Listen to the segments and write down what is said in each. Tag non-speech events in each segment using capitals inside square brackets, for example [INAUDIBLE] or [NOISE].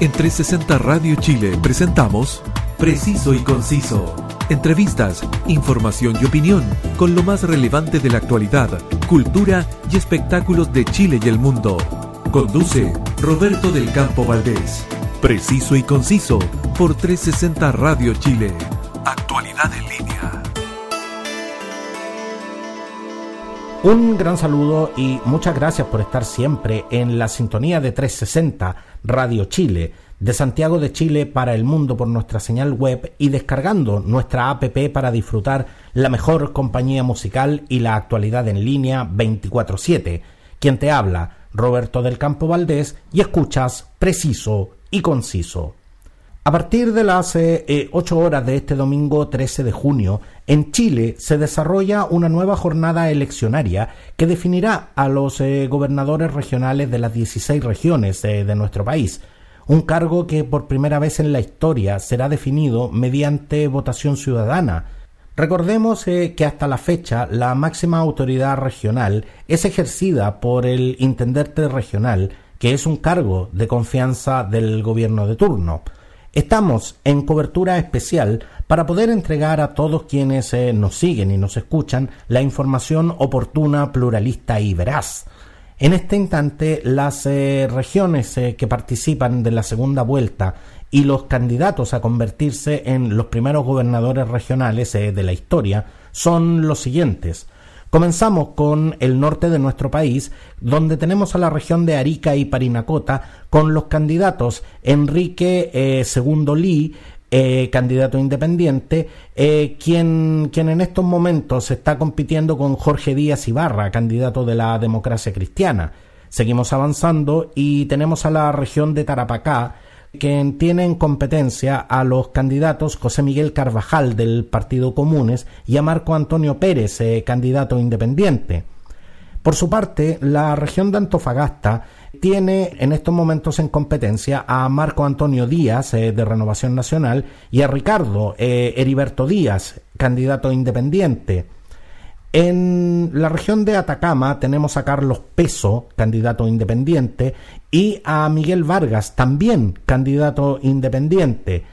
En 360 Radio Chile presentamos Preciso y Conciso. Entrevistas, información y opinión con lo más relevante de la actualidad, cultura y espectáculos de Chile y el mundo. Conduce Roberto del Campo Valdés. Preciso y Conciso por 360 Radio Chile. Actualidad en línea. Un gran saludo y muchas gracias por estar siempre en la sintonía de 360 Radio Chile, de Santiago de Chile para el mundo por nuestra señal web y descargando nuestra app para disfrutar la mejor compañía musical y la actualidad en línea 24/7. Quien te habla, Roberto del Campo Valdés, y escuchas preciso y conciso. A partir de las 8 eh, horas de este domingo 13 de junio, en Chile se desarrolla una nueva jornada eleccionaria que definirá a los eh, gobernadores regionales de las 16 regiones eh, de nuestro país, un cargo que por primera vez en la historia será definido mediante votación ciudadana. Recordemos que hasta la fecha la máxima autoridad regional es ejercida por el intendente regional, que es un cargo de confianza del gobierno de turno. Estamos en cobertura especial para poder entregar a todos quienes eh, nos siguen y nos escuchan la información oportuna, pluralista y veraz. En este instante, las eh, regiones eh, que participan de la segunda vuelta y los candidatos a convertirse en los primeros gobernadores regionales de la historia son los siguientes. Comenzamos con el norte de nuestro país, donde tenemos a la región de Arica y Parinacota con los candidatos Enrique eh, Segundo Lee, eh, candidato independiente, eh, quien, quien en estos momentos está compitiendo con Jorge Díaz Ibarra, candidato de la democracia cristiana. Seguimos avanzando y tenemos a la región de Tarapacá, que tiene en competencia a los candidatos José Miguel Carvajal del Partido Comunes y a Marco Antonio Pérez, eh, candidato independiente. Por su parte, la región de Antofagasta tiene en estos momentos en competencia a Marco Antonio Díaz eh, de Renovación Nacional y a Ricardo eh, Heriberto Díaz, candidato independiente. En la región de Atacama tenemos a Carlos Peso, candidato independiente, y a Miguel Vargas, también candidato independiente.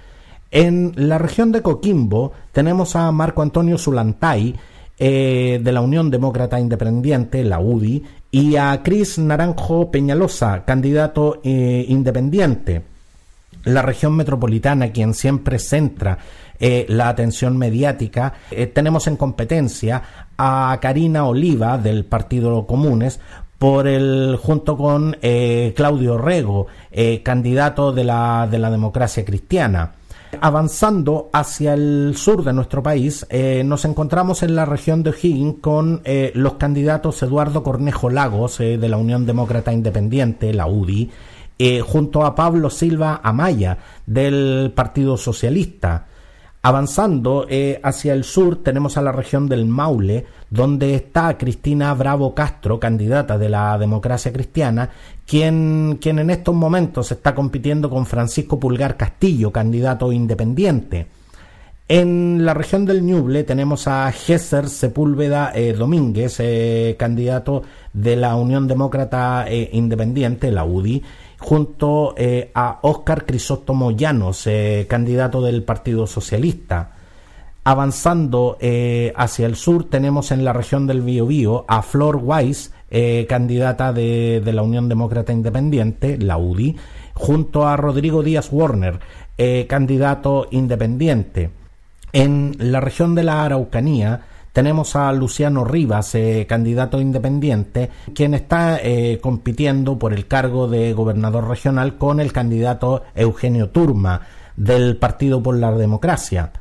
En la región de Coquimbo tenemos a Marco Antonio Zulantay, eh, de la Unión Demócrata Independiente, la UDI, y a Cris Naranjo Peñalosa, candidato eh, independiente. La región metropolitana, quien siempre centra eh, la atención mediática. Eh, tenemos en competencia a Karina Oliva del Partido Comunes por el junto con eh, Claudio Rego, candidato de la, de la democracia cristiana. Avanzando hacia el sur de nuestro país, nos encontramos en la región de O'Higgins con los candidatos Eduardo Cornejo Lagos de la Unión Demócrata Independiente, la UDI, junto a Pablo Silva Amaya del Partido Socialista. Avanzando eh, hacia el sur tenemos a la región del Maule, donde está Cristina Bravo Castro, candidata de la democracia cristiana, quien, quien en estos momentos está compitiendo con Francisco Pulgar Castillo, candidato independiente. En la región del Ñuble tenemos a Gesser Sepúlveda eh, Domínguez, eh, candidato de la Unión Demócrata Independiente, la UDI, junto eh, a Óscar Crisóstomo Llanos, eh, candidato del Partido Socialista. Avanzando eh, hacia el sur tenemos en la región del Biobío a Flor Weiss, candidata de, de, la Unión Demócrata Independiente, la UDI, junto a Rodrigo Díaz Warner, candidato independiente. En la región de la Araucanía tenemos a Luciano Rivas, eh, candidato independiente, quien está eh, compitiendo por el cargo de gobernador regional con el candidato Eugenio Turma del Partido por la Democracia.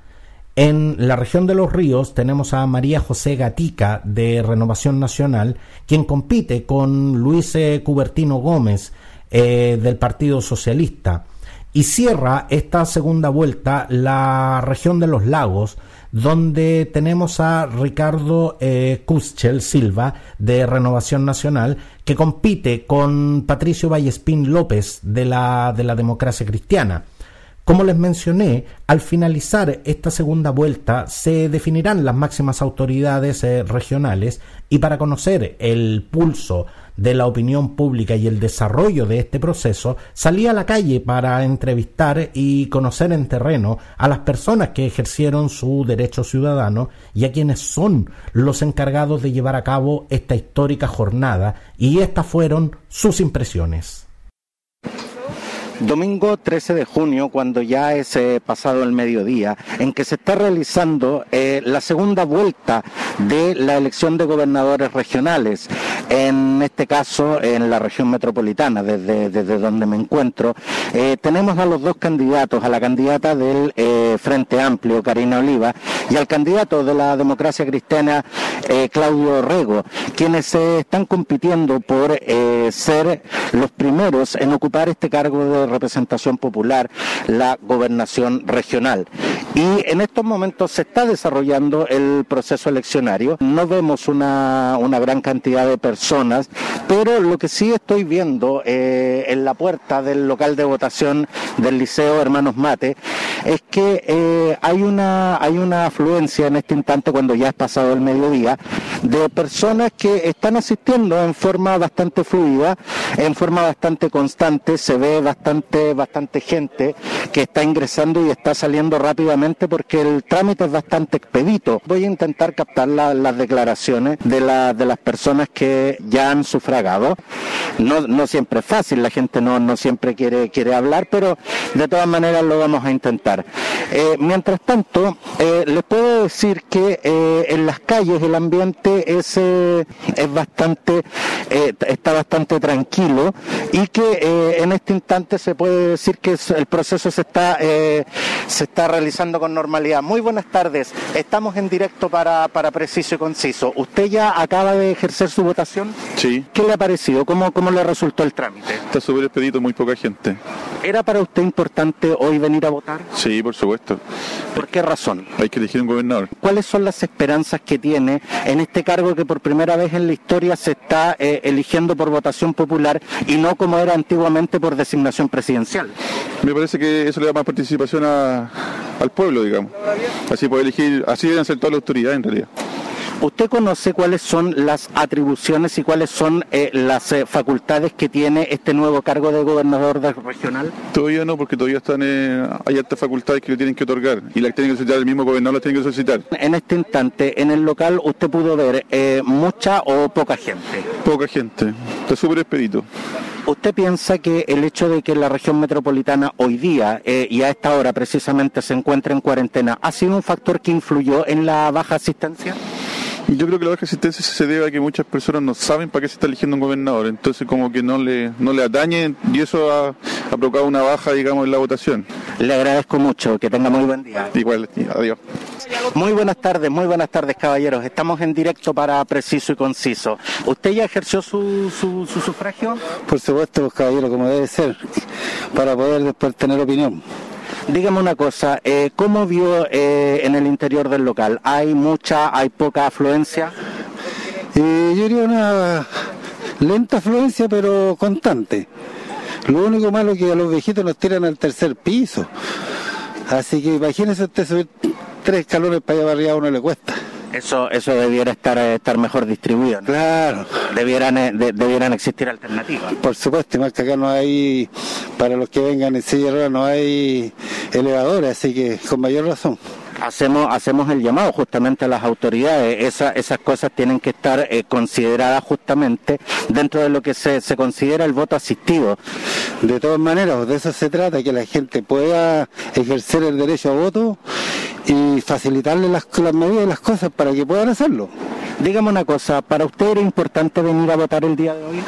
En la región de los ríos tenemos a María José Gatica de Renovación Nacional, quien compite con Luis eh, Cubertino Gómez del Partido Socialista. Y cierra esta segunda vuelta la región de los lagos, donde tenemos a Ricardo eh, Silva de Renovación Nacional, que compite con Patricio Vallespín López de la, de la Democracia Cristiana. Como les mencioné, al finalizar esta segunda vuelta se definirán las máximas autoridades eh, regionales y para conocer el pulso de la opinión pública y el desarrollo de este proceso, salí a la calle para entrevistar y conocer en terreno a las personas que ejercieron su derecho ciudadano y a quienes son los encargados de llevar a cabo esta histórica jornada y estas fueron sus impresiones. Domingo 13 de junio, cuando ya es eh, pasado el mediodía, en que se está realizando eh, la segunda vuelta de la elección de gobernadores regionales, en este caso en la región metropolitana, desde, desde donde me encuentro, eh, tenemos a los dos candidatos, a la candidata del Frente Amplio, Karina Oliva, y al candidato de la democracia cristiana, Claudio Rego, quienes están compitiendo por ser los primeros en ocupar este cargo de representación popular, la gobernación regional. Y en estos momentos se está desarrollando el proceso eleccionario. No vemos una, una gran cantidad de personas, pero lo que sí estoy viendo eh, en la puerta del local de votación del Liceo Hermanos Mate es que eh, hay, una, hay una afluencia en este instante, cuando ya es pasado el mediodía, de personas que están asistiendo en forma bastante fluida, en forma bastante constante, se ve bastante, bastante gente que está ingresando y está saliendo rápidamente porque el trámite es bastante expedito. Voy a intentar captar las declaraciones de, de las personas que ya han sufragado. No, no siempre es fácil, la gente no, no siempre quiere, quiere hablar, pero de todas maneras lo vamos a intentar. Eh, mientras tanto, eh, les puedo decir que eh, en las calles el ambiente es, es bastante, está bastante tranquilo y que en este instante se puede decir que el proceso se está, se está realizando con normalidad. Muy buenas tardes, estamos en directo para, para Preciso y Conciso. ¿Usted ya acaba de ejercer su votación? Sí. ¿Qué le ha parecido? ¿Cómo, cómo le resultó el trámite? Está súper expedito, muy poca gente. ¿Era para usted importante hoy venir a votar? Sí, por supuesto. ¿Por qué razón? Hay que elegir un gobernador. ¿Cuáles son las esperanzas que tiene en este cargo que por primera vez en la historia se está eh, eligiendo por votación popular y no como era antiguamente por designación presidencial? Me parece que eso le da más participación al pueblo, digamos. Así puede elegir, así deben ser todas las autoridades en realidad. ¿Usted conoce cuáles son las atribuciones y cuáles son eh, las eh, facultades que tiene este nuevo cargo de gobernador regional? Todavía no, porque todavía están eh, hay altas facultades que le tienen que otorgar y las tienen que solicitar el mismo gobernador las tiene que solicitar. En este instante, en el local, ¿usted pudo ver mucha o poca gente? Poca gente, está súper expedito. ¿Usted piensa que el hecho de que la región metropolitana hoy día y a esta hora precisamente se encuentre en cuarentena ha sido un factor que influyó en la baja asistencia? Yo creo que la baja asistencia se debe a que muchas personas no saben para qué se está eligiendo un gobernador, entonces como que no le, no le atañe y eso ha, ha provocado una baja, digamos, en la votación. Le agradezco mucho, que tenga muy buen día. Igual, adiós. Muy buenas tardes, muy buenas tardes, caballeros. Estamos en directo para Preciso y Conciso. ¿Usted ya ejerció su, su, su sufragio? Por supuesto, caballero, como debe ser, para poder después tener opinión. Dígame una cosa, eh, ¿cómo vio eh, en el interior del local? ¿Hay mucha, hay poca afluencia? Eh, yo diría una lenta afluencia, pero constante. Lo único malo es que a los viejitos nos tiran al tercer piso. Así que imagínese usted subir tres escalones para allá arriba a uno le cuesta. Eso, eso debiera estar, eh, estar mejor distribuido. Claro. Debieran, eh, debieran existir alternativas. Por supuesto, más que acá no hay, para los que vengan en silla no hay elevadores, así que con mayor razón hacemos hacemos el llamado justamente a las autoridades. Esa, esas cosas tienen que estar eh, consideradas justamente dentro de lo que se, se considera el voto asistido. De todas maneras, de eso se trata, que la gente pueda ejercer el derecho a voto y facilitarle las, las medidas y las cosas para que puedan hacerlo. Dígame una cosa, ¿para usted era importante venir a votar el día de hoy?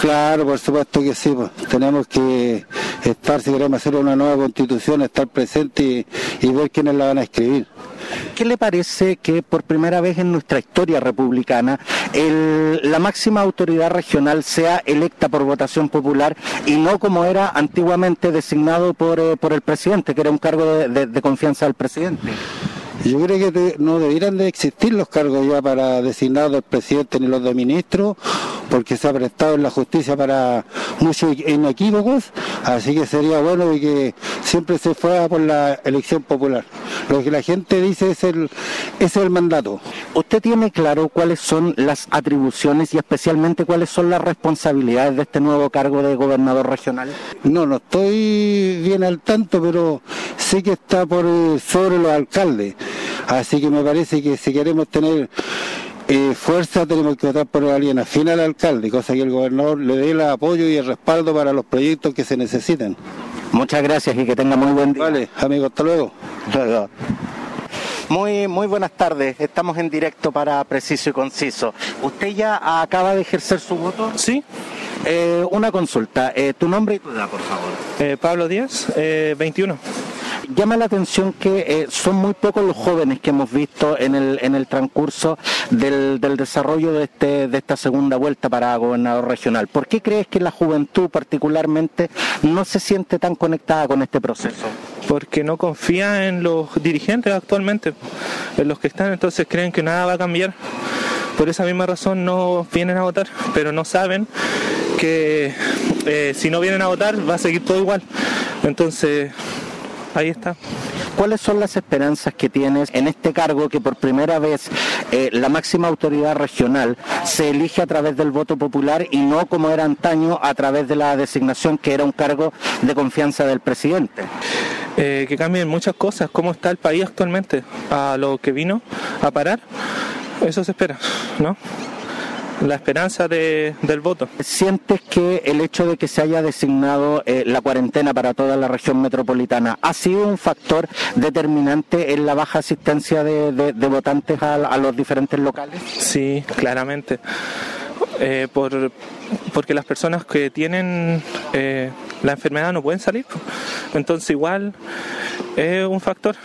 Claro, por supuesto que sí. Pues. Tenemos que estar, si queremos hacer una nueva constitución, estar presente y, ver quiénes la van a escribir. ¿Qué le parece que por primera vez en nuestra historia republicana la máxima autoridad regional sea electa por votación popular y no como era antiguamente designado por, eh, por el presidente, que era un cargo de confianza del presidente? Yo creo que no debieran de existir los cargos ya para designados del presidente ni los de ministros, porque se ha prestado en la justicia para muchos inequívocos, así que sería bueno que siempre se fuera por la elección popular. Lo que la gente dice es el es el mandato. ¿Usted tiene claro cuáles son las atribuciones y especialmente cuáles son las responsabilidades de este nuevo cargo de gobernador regional? No, no estoy bien al tanto, pero sé que está por eh, sobre los alcaldes. Así que me parece que si queremos tener eh, fuerza tenemos que votar por alguien afín al alcalde, cosa que el gobernador le dé el apoyo y el respaldo para los proyectos que se necesitan. Muchas gracias y que tenga muy buen día. Vale, amigo, hasta luego. Muy, muy buenas tardes. Estamos en directo para Preciso y Conciso. ¿Usted ya acaba de ejercer su voto? Sí. Eh, una consulta. Eh, ¿Tu nombre y tu edad, por favor? Eh, Pablo Díaz, 21 llama la atención que eh, son muy pocos los jóvenes que hemos visto en el, en el transcurso del, del desarrollo de, este, de esta segunda vuelta para gobernador regional. ¿Por qué crees que la juventud particularmente no se siente tan conectada con este proceso? Porque no confía en los dirigentes actualmente, en los que están, entonces creen que nada va a cambiar. Por esa misma razón no vienen a votar, pero no saben que eh, si no vienen a votar va a seguir todo igual. Entonces ahí está. ¿Cuáles son las esperanzas que tienes en este cargo que por primera vez eh, la máxima autoridad regional se elige a través del voto popular y no como era antaño a través de la designación que era un cargo de confianza del presidente? Eh, que cambien muchas cosas, cómo está el país actualmente, a lo que vino a parar, eso se espera, ¿no? La esperanza de, del voto. ¿Sientes que el hecho de que se haya designado eh, la cuarentena para toda la región metropolitana ha sido un factor determinante en la baja asistencia de, votantes a, los diferentes locales? Sí, claramente. Eh, por, porque las personas que tienen eh, la enfermedad no pueden salir. Entonces igual es un factor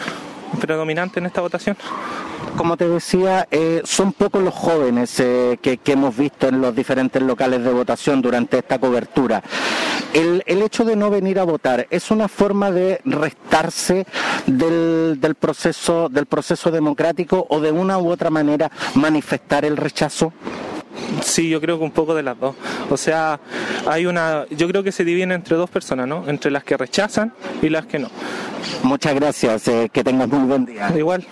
predominante en esta votación como te decía, eh, son pocos los jóvenes eh, que, hemos visto en los diferentes locales de votación durante esta cobertura. El, hecho de no venir a votar es una forma de restarse del, del, proceso, del proceso democrático o de una u otra manera manifestar el rechazo. Sí, yo creo que un poco de las dos. O sea, hay una, yo creo que se divide entre dos personas, ¿no? Entre las que rechazan y las que no. Muchas gracias, eh, que tengas muy buen día. Igual.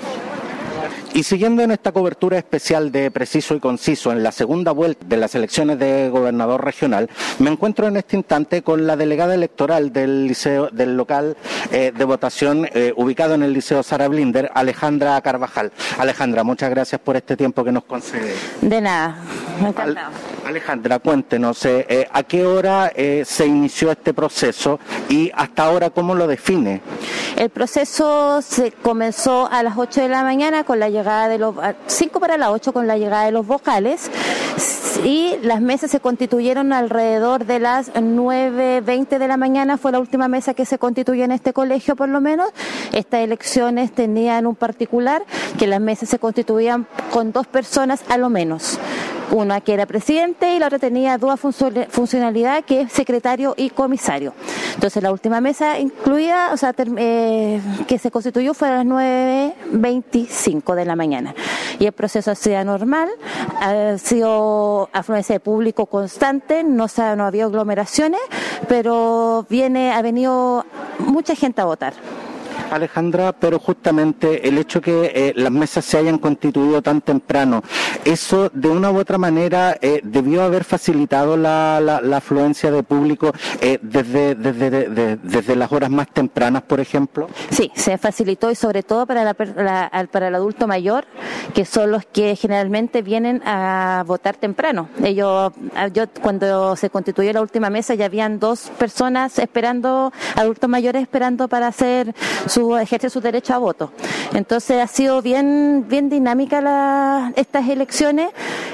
Y siguiendo en esta cobertura especial de Preciso y Conciso en la segunda vuelta de las elecciones de gobernador regional, me encuentro en este instante con la delegada electoral del liceo, del local eh, de votación eh, ubicado en el Liceo Sara Blinder, Alejandra Carvajal. Alejandra, muchas gracias por este tiempo que nos concede. De nada, me Alejandra, cuéntenos, eh, ¿a qué hora se inició este proceso y hasta ahora cómo lo define? El proceso se comenzó a las 8 de la mañana con la llegada de los 5 para las 8 con la llegada de los vocales y las mesas se constituyeron alrededor de las 9.20 de la mañana, fue la última mesa que se constituyó en este colegio por lo menos. Estas elecciones tenían un particular que las mesas se constituían con dos personas a lo menos una que era presidente y la otra tenía dos funcionalidad que es secretario y comisario. Entonces la última mesa incluida, o sea, eh, que se constituyó fue a las 9.25 de la mañana. Y el proceso ha sido normal, ha sido afluencia de público constante, no, no había aglomeraciones, pero viene, ha venido mucha gente a votar. Alejandra, pero justamente el hecho que eh, las mesas se hayan constituido tan temprano, eso de una u otra manera eh, debió haber facilitado la, afluencia de público eh, desde, desde, desde las horas más tempranas, por ejemplo. Sí, se facilitó y sobre todo para, la, para el adulto mayor, que son los que generalmente vienen a votar temprano. Ellos, ah, yo cuando se constituyó la última mesa ya habían dos personas esperando, adultos mayores esperando para hacer su ejercer su derecho a voto. Entonces ha sido bien bien dinámica la, estas elecciones.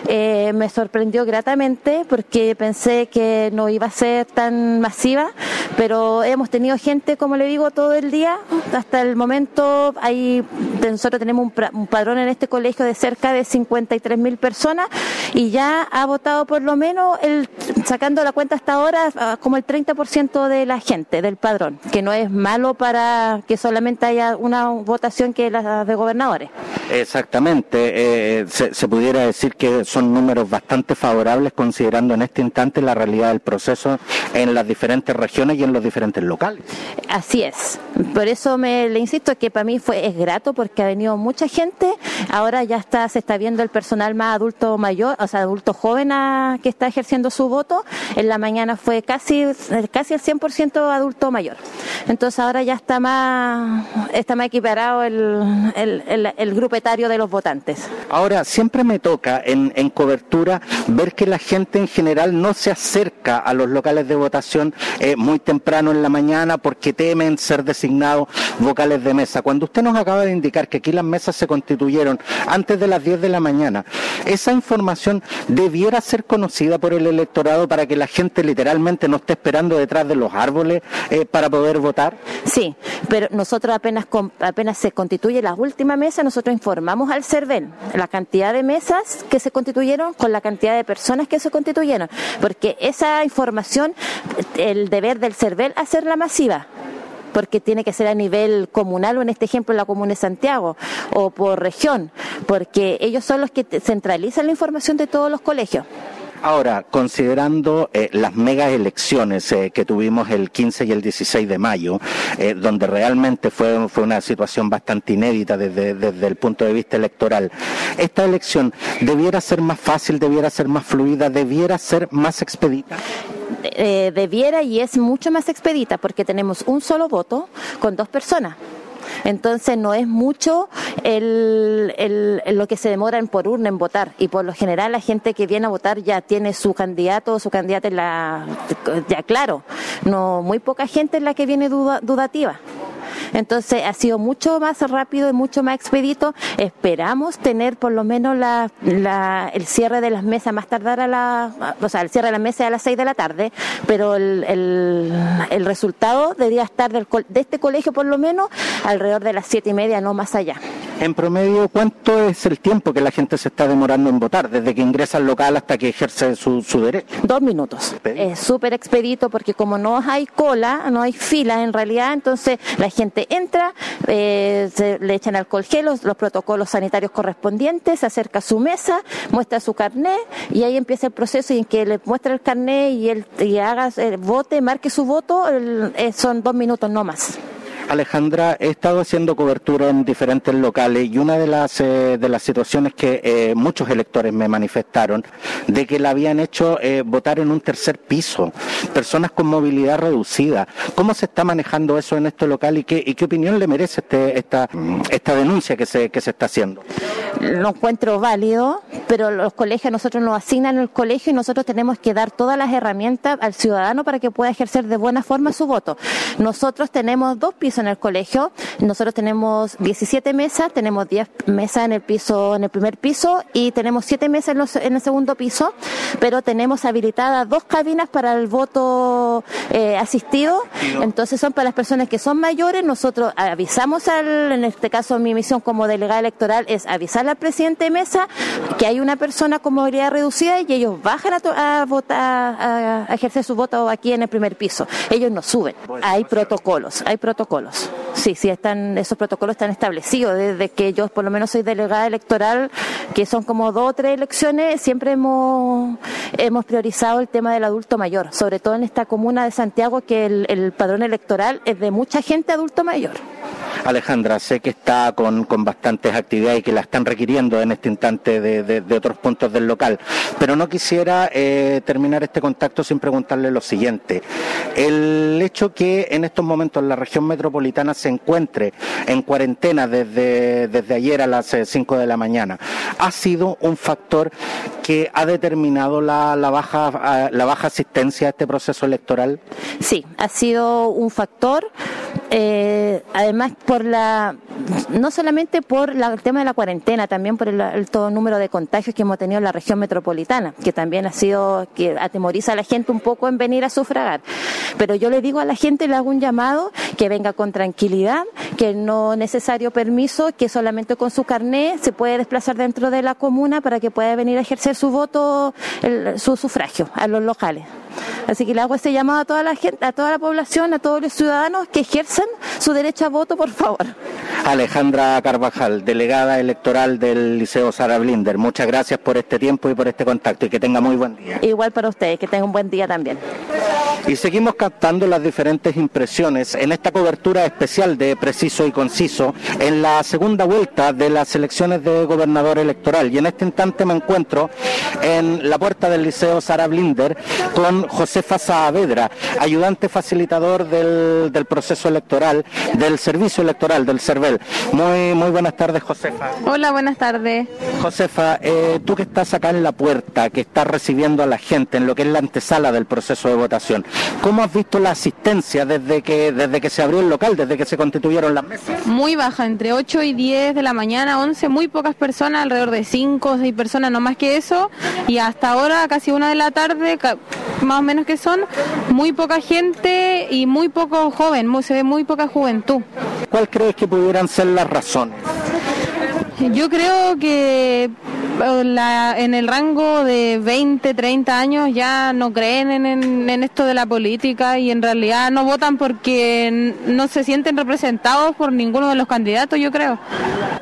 Eh, me sorprendió gratamente porque pensé que no iba a ser tan masiva, pero hemos tenido gente, como le digo, todo el día. Hasta el momento hay nosotros tenemos un, padrón en este colegio de cerca de 53 mil personas y ya ha votado por lo menos el sacando la cuenta hasta ahora ah, como el 30% de la gente del padrón, que no es malo para que solamente haya una votación que la de gobernadores. Exactamente, eh, se, pudiera decir que son números bastante favorables considerando en este instante la realidad del proceso en las diferentes regiones y en los diferentes locales. Así es. Por eso me le insisto que para mí fue es grato porque ha venido mucha gente. Ahora ya está se está viendo el personal más adulto mayor, o sea, adulto joven a, que está ejerciendo su voto. En la mañana fue casi casi el 100% adulto mayor. Entonces ahora ya está más está más equiparado el, el, el, grupo etario de los votantes. Ahora siempre me toca en, en cobertura ver que la gente en general no se acerca a los locales de votación eh, muy temprano en la mañana porque temen ser designados vocales de mesa. Cuando usted nos acaba de indicar que aquí las mesas se constituyeron antes de las 10 de la mañana, esa información debiera ser conocida por el electorado para que la gente literalmente no esté esperando detrás de los árboles eh, para poder votar. Sí, pero nosotros apenas, apenas se constituye la última mesa, nosotros informamos al CERVEL la cantidad de mesas que se constituyeron con la cantidad de personas que se constituyeron, porque esa información, el deber del CERVEL hacerla masiva porque tiene que ser a nivel comunal o en este ejemplo la comuna de Santiago o por región, porque ellos son los que centralizan la información de todos los colegios. Ahora, considerando eh, las mega elecciones eh, que tuvimos el 15 y el 16 de mayo, eh, donde realmente fue, una situación bastante inédita desde, desde el punto de vista electoral, esta elección debiera ser más fácil, debiera ser más fluida, debiera ser más expedita. debiera y es mucho más expedita porque tenemos un solo voto con dos personas. Entonces no es mucho el, lo que se demora en por urna en votar y por lo general la gente que viene a votar ya tiene su candidato o su candidata en la, ya claro. No, muy poca gente es la que viene dudativa. Entonces ha sido mucho más rápido y mucho más expedito. Esperamos tener por lo menos la, el cierre de las mesas más tardar a la, o sea, el cierre de las mesas a las 6 de la tarde, pero el, el, el resultado debería estar del, de este colegio por lo menos alrededor de las siete y media, no más allá. En promedio, ¿cuánto es el tiempo que la gente se está demorando en votar, desde que ingresa al local hasta que ejerce su, su derecho? Dos minutos. Es súper expedito porque como no hay cola, no hay fila en realidad, entonces la gente entra, eh, se le echan alcohol gel, los, los, protocolos sanitarios correspondientes, se acerca a su mesa, muestra su carnet y ahí empieza el proceso y en que le muestra el carnet y él y haga el vote, marque su voto, el, eh, son dos minutos no más. Alejandra, he estado haciendo cobertura en diferentes locales y una de las eh, de las situaciones que eh, muchos electores me manifestaron de que la habían hecho eh, votar en un tercer piso, personas con movilidad reducida. ¿Cómo se está manejando eso en este local y qué, y qué opinión le merece este, esta, esta denuncia que se, que se está haciendo? Lo encuentro válido, pero los colegios nosotros nos asignan el colegio y nosotros tenemos que dar todas las herramientas al ciudadano para que pueda ejercer de buena forma su voto. Nosotros tenemos dos pisos en el colegio. Nosotros tenemos 17 mesas, tenemos 10 mesas en el piso, en el primer piso y tenemos 7 mesas en, los, en el segundo piso, pero tenemos habilitadas dos cabinas para el voto eh, asistido. Entonces son para las personas que son mayores. Nosotros avisamos al, en este caso mi misión como delegada electoral es avisar al presidente de mesa que hay una persona con movilidad reducida y ellos bajan a, a votar, a, a ejercer su voto aquí en el primer piso. Ellos no suben. Hay protocolos, hay protocolos. Sí, sí, están, esos protocolos están establecidos. Desde que yo por lo menos soy delegada electoral, que son como dos o tres elecciones, siempre hemos, hemos priorizado el tema del adulto mayor, sobre todo en esta comuna de Santiago, que el, el padrón electoral es de mucha gente adulto mayor. Alejandra, sé que está con, con, bastantes actividades y que la están requiriendo en este instante de, de, de otros puntos del local, pero no quisiera eh, terminar este contacto sin preguntarle lo siguiente. El hecho que en estos momentos la región metropolitana se encuentre en cuarentena desde, desde ayer a las 5 de la mañana, ¿ha sido un factor que ha determinado la, la, baja, la baja asistencia a este proceso electoral? Sí, ha sido un factor. Eh, además, por la no solamente por la, el tema de la cuarentena, también por el alto número de contagios que hemos tenido en la región metropolitana, que también ha sido que atemoriza a la gente un poco en venir a sufragar. Pero yo le digo a la gente, le hago un llamado que venga con tranquilidad, que no necesario permiso, que solamente con su carnet se puede desplazar dentro de la comuna para que pueda venir a ejercer su voto, el, su sufragio a los locales. Así que le hago ese llamado a toda la gente, a toda la población, a todos los ciudadanos que ejercen su derecho a voto, por favor. Alejandra Carvajal, delegada electoral del Liceo Sara Blinder, muchas gracias por este tiempo y por este contacto y que tenga muy buen día. Igual para ustedes, que tenga un buen día también. Y seguimos captando las diferentes impresiones en esta cobertura especial de Preciso y Conciso en la segunda vuelta de las elecciones de gobernador electoral. Y en este instante me encuentro en la puerta del Liceo Sara Blinder con Josefa Saavedra, ayudante facilitador del, del proceso electoral, del servicio electoral, del CERVEL. Muy, muy buenas tardes, Josefa. Hola, buenas tardes. Josefa, eh, tú que estás acá en la puerta, que estás recibiendo a la gente en lo que es la antesala del proceso de votación, ¿cómo has visto la asistencia desde que, desde que se abrió el local, desde que se constituyeron las mesas? Muy baja, entre 8 y 10 de la mañana, 11, muy pocas personas, alrededor de 5 o 6 personas, no más que eso, y hasta ahora, casi una de la tarde, más o menos que son, muy poca gente y muy poco joven, se ve muy poca juventud. ¿Cuál crees que pudieran ser las razones? [LAUGHS] Yo creo que la, en el rango de 20, 30 años ya no creen en, en, esto de la política y en realidad no votan porque no se sienten representados por ninguno de los candidatos, yo creo.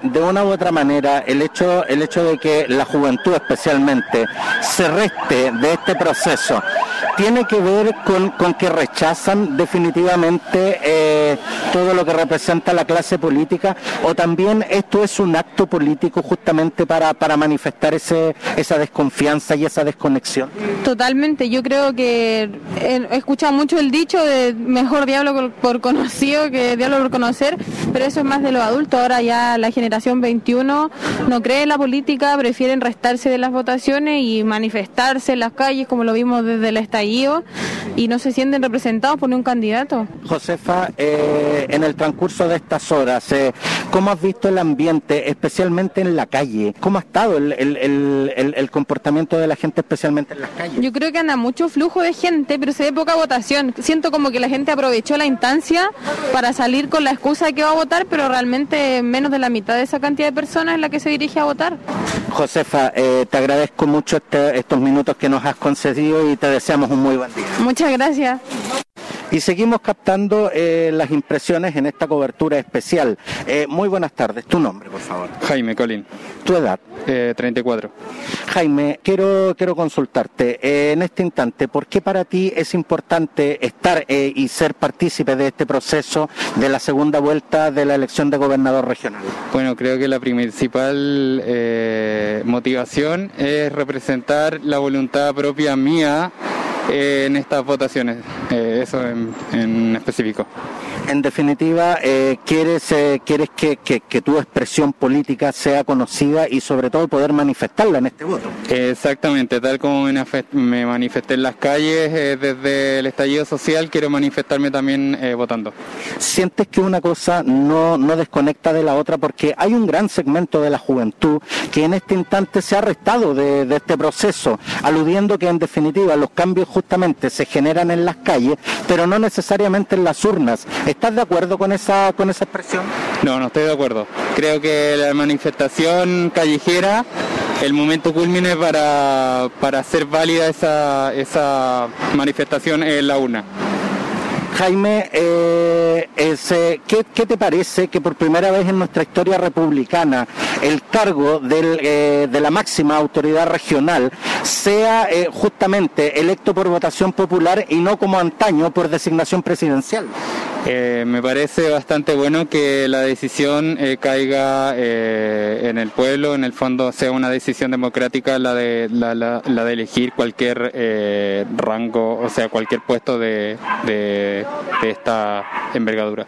De una u otra manera, el hecho, el hecho de que la juventud especialmente se reste de este proceso tiene que ver con, con que rechazan definitivamente eh, todo lo que representa la clase política o también esto es un acto político justamente para, para manifestar ese, esa desconfianza y esa desconexión. Totalmente, yo creo que he escuchado mucho el dicho de mejor diablo por conocido que diablo por conocer, pero eso es más de los adultos, ahora ya la generación 21 no cree en la política, prefieren restarse de las votaciones y manifestarse en las calles como lo vimos desde el estallido y no se sienten representados por un candidato. Josefa, eh, en el transcurso de estas horas, eh, ¿cómo has visto el ambiente, especialmente en la calle? ¿Cómo ha estado el, el, comportamiento de la gente, especialmente en las calles? Yo creo que anda mucho flujo de gente, pero se ve poca votación. Siento como que la gente aprovechó la instancia para salir con la excusa de que va a votar, pero realmente menos de la mitad de esa cantidad de personas es la que se dirige a votar. Josefa, eh, te agradezco mucho este, estos minutos que nos has concedido y te deseamos un muy buen día. Muchas gracias. Y seguimos captando eh, las impresiones en esta cobertura especial. Eh, muy buenas tardes. ¿Tu nombre, por favor? Jaime Colín. ¿Tu edad? 34. Eh, Jaime, quiero, quiero consultarte en este instante, ¿por qué para ti es importante estar y ser partícipe de este proceso de la segunda vuelta de la elección de gobernador regional? Bueno, creo que la principal motivación es representar la voluntad propia mía en estas votaciones, eh, eso en, específico. En definitiva, eh, quieres, eh, quieres que, que, tu expresión política sea conocida y sobre todo poder manifestarla en este voto. Exactamente, tal como me manifesté en las calles desde el estallido social, quiero manifestarme también votando. ¿Sientes que una cosa no, no desconecta de la otra? Porque hay un gran segmento de la juventud que en este instante se ha arrestado de, de este proceso, aludiendo que en definitiva los cambios justamente se generan en las calles, pero no necesariamente en las urnas. ¿Estás de acuerdo con esa, con esa expresión? No, no estoy de acuerdo. Creo que la manifestación callejera, el momento culmine para, para hacer válida esa, esa manifestación en la urna. Jaime, eh, eh, ¿qué, te parece que por primera vez en nuestra historia republicana el cargo eh, de la máxima autoridad regional sea justamente electo por votación popular y no como antaño por designación presidencial? me parece bastante bueno que la decisión caiga en el pueblo, en el fondo sea una decisión democrática la de, la, de elegir cualquier rango, o sea, cualquier puesto de de esta envergadura.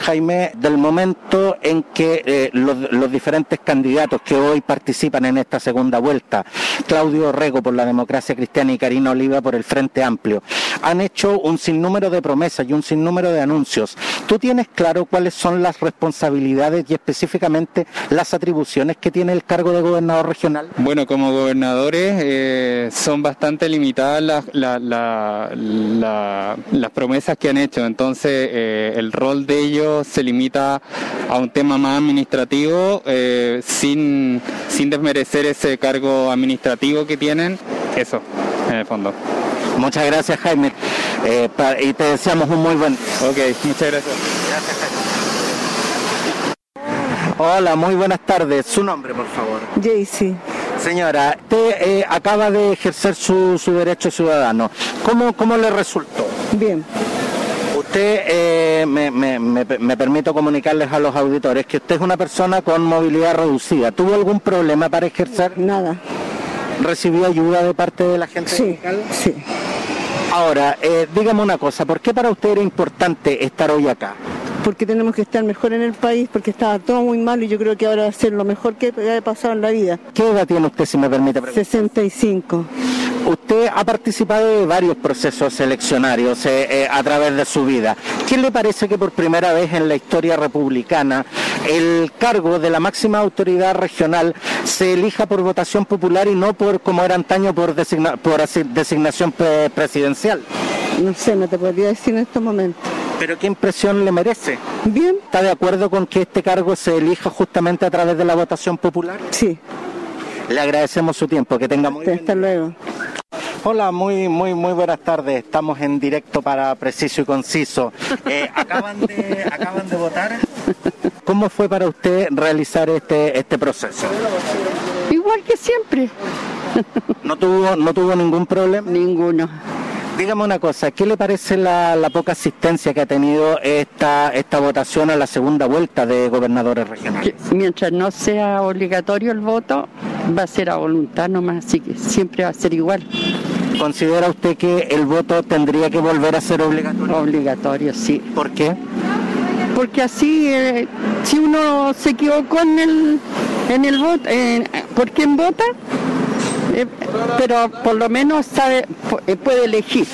Jaime, del momento en que eh, los, diferentes candidatos que hoy participan en esta segunda vuelta, Claudio Rego por la democracia cristiana y Karina Oliva por el Frente Amplio, han hecho un sinnúmero de promesas y un sinnúmero de anuncios. ¿Tú tienes claro cuáles son las responsabilidades y específicamente las atribuciones que tiene el cargo de gobernador regional? Bueno, como gobernadores eh, son bastante limitadas las, las promesas que han hecho, entonces eh, el rol de ellos se limita a un tema más administrativo eh, sin, sin desmerecer ese cargo administrativo que tienen, eso, en el fondo. Muchas gracias Jaime eh, y te deseamos un muy buen... Ok, muchas gracias. Hola, muy buenas tardes. Su nombre, por favor. Jaycee. Señora, usted eh, acaba de ejercer su, su derecho ciudadano. ¿Cómo, ¿Cómo le resultó? Bien. Usted, eh, me, me, me, me permito comunicarles a los auditores que usted es una persona con movilidad reducida. ¿Tuvo algún problema para ejercer? Nada. ¿Recibió ayuda de parte de la gente Sí, local? sí. Ahora, eh, dígame una cosa, ¿por qué para usted era importante estar hoy acá? Porque tenemos que estar mejor en el país, porque estaba todo muy mal y yo creo que ahora va a ser lo mejor que haya pasado en la vida. ¿Qué edad tiene usted, si me permite preguntar? 65. Usted ha participado de varios procesos seleccionarios eh, eh, a través de su vida. ¿Qué le parece que por primera vez en la historia republicana el cargo de la máxima autoridad regional se elija por votación popular y no por como era antaño por, designa- por designación pre- presidencial? No sé, no te podría decir en estos momentos. ¿Pero qué impresión le merece? Bien. ¿Está de acuerdo con que este cargo se elija justamente a través de la votación popular? Sí. Le agradecemos su tiempo, que tenga muy Hasta luego. Hola, muy muy muy buenas tardes. Estamos en directo para Preciso y Conciso. Eh, [LAUGHS] acaban de acaban de votar. ¿Cómo fue para usted realizar este este proceso? Igual que siempre. ¿No tuvo no tuvo ningún problema? Ninguno. Dígame una cosa, ¿qué le parece la, la poca asistencia que ha tenido esta esta votación a la segunda vuelta de gobernadores regionales? Que mientras no sea obligatorio el voto, va a ser a voluntad nomás, así que siempre va a ser igual. ¿Considera usted que el voto tendría que volver a ser obligatorio? Obligatorio, sí. ¿Por qué? Porque así, eh, si uno se equivocó en el, en el voto, eh, ¿por quién vota? Eh, pero por lo menos sabe, eh, puede elegir.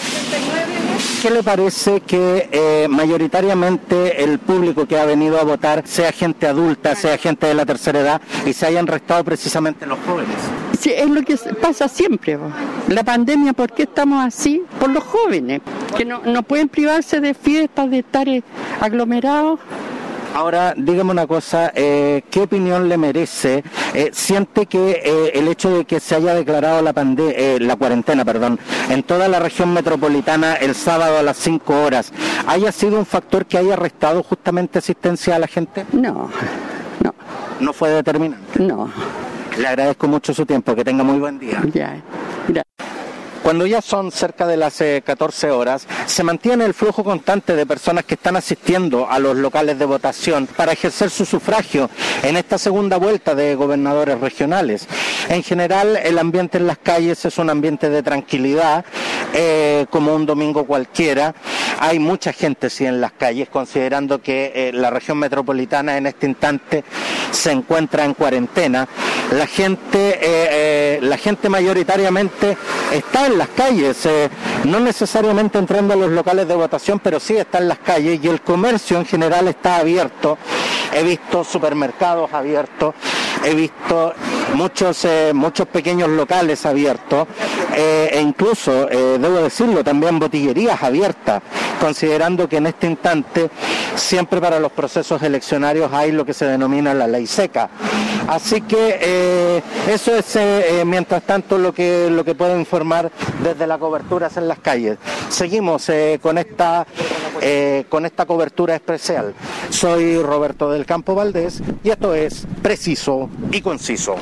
¿Qué le parece que eh, mayoritariamente el público que ha venido a votar sea gente adulta, sea gente de la tercera edad y se hayan restado precisamente los jóvenes? Sí, es lo que pasa siempre. La pandemia, ¿por qué estamos así? Por los jóvenes, que no, no pueden privarse de fiestas, de estar eh, aglomerados. Ahora, dígame una cosa, eh, ¿qué opinión le merece? Eh, ¿Siente que eh, el hecho de que se haya declarado la, pande- eh, la cuarentena perdón, en toda la región metropolitana el sábado a las 5 horas haya sido un factor que haya restado justamente asistencia a la gente? No, no. ¿No fue determinante? No. Le agradezco mucho su tiempo, que tenga muy buen día. Ya, gracias. Cuando ya son cerca de las eh, 14 horas, se mantiene el flujo constante de personas que están asistiendo a los locales de votación para ejercer su sufragio en esta segunda vuelta de gobernadores regionales. En general, el ambiente en las calles es un ambiente de tranquilidad, eh, como un domingo cualquiera. Hay mucha gente sí en las calles, considerando que eh, la región metropolitana en este instante se encuentra en cuarentena. La gente, eh, eh, la gente mayoritariamente está en las calles, no necesariamente entrando a los locales de votación, pero sí está en las calles y el comercio en general está abierto. He visto supermercados abiertos, he visto muchos eh, muchos pequeños locales abiertos eh, e incluso eh, debo decirlo también botillerías abiertas considerando que en este instante siempre para los procesos eleccionarios hay lo que se denomina la ley seca. Así que eso es mientras tanto lo que lo que puedo informar desde la cobertura en las calles. Seguimos con esta con esta cobertura especial. Soy Roberto del Campo Valdés y esto es preciso y conciso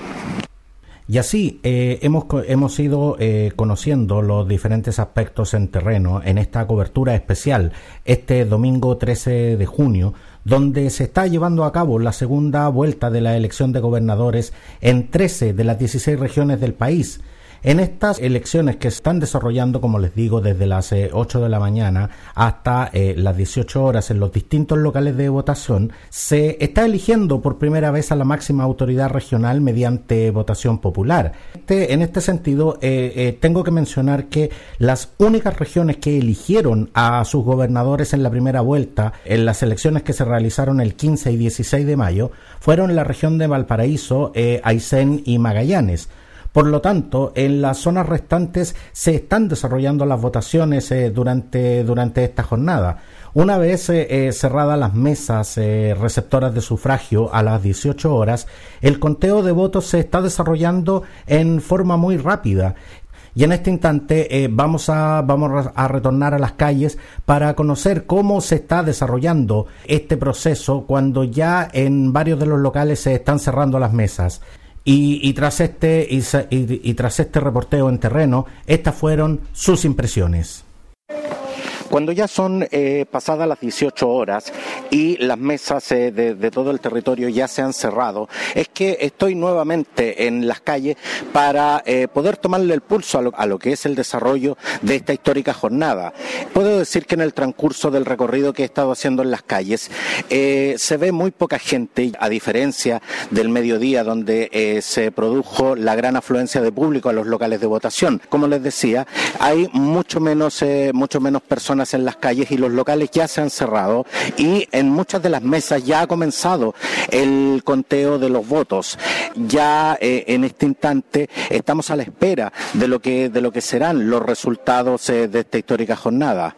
Y así eh, hemos, hemos ido eh, conociendo los diferentes aspectos en terreno en esta cobertura especial este domingo 13 de junio, donde se está llevando a cabo la segunda vuelta de la elección de gobernadores en 13 de las 16 regiones del país. En estas elecciones que se están desarrollando, como les digo, desde las eh, 8 de la mañana hasta eh, las 18 horas en los distintos locales de votación, se está eligiendo por primera vez a la máxima autoridad regional mediante votación popular. Este- en este sentido, eh, eh, tengo que mencionar que las únicas regiones que eligieron a sus gobernadores en la primera vuelta, en las elecciones que se realizaron el 15 y 16 de mayo, fueron la región de Valparaíso, eh, Aysén y Magallanes. Por lo tanto, en las zonas restantes se están desarrollando las votaciones eh, durante, durante esta jornada. Una vez eh, eh, cerradas las mesas receptoras de sufragio a las 18 horas, el conteo de votos se está desarrollando en forma muy rápida. Y en este instante vamos, a, vamos a retornar a las calles para conocer cómo se está desarrollando este proceso cuando ya en varios de los locales se están cerrando las mesas. Y, tras este y tras este reporteo en terreno, estas fueron sus impresiones. Cuando ya son eh, pasadas las 18 horas y las mesas eh, de, todo el territorio ya se han cerrado, es que estoy nuevamente en las calles para eh, poder tomarle el pulso a lo, que es el desarrollo de esta histórica jornada. Puedo decir que en el transcurso del recorrido que he estado haciendo en las calles se ve muy poca gente, a diferencia del mediodía donde se produjo la gran afluencia de público a los locales de votación. Como les decía, hay mucho menos, mucho menos personas en las calles y los locales ya se han cerrado y en muchas de las mesas ya ha comenzado el conteo de los votos. Ya eh, en este instante estamos a la espera de lo que de lo que serán los resultados eh, de esta histórica jornada.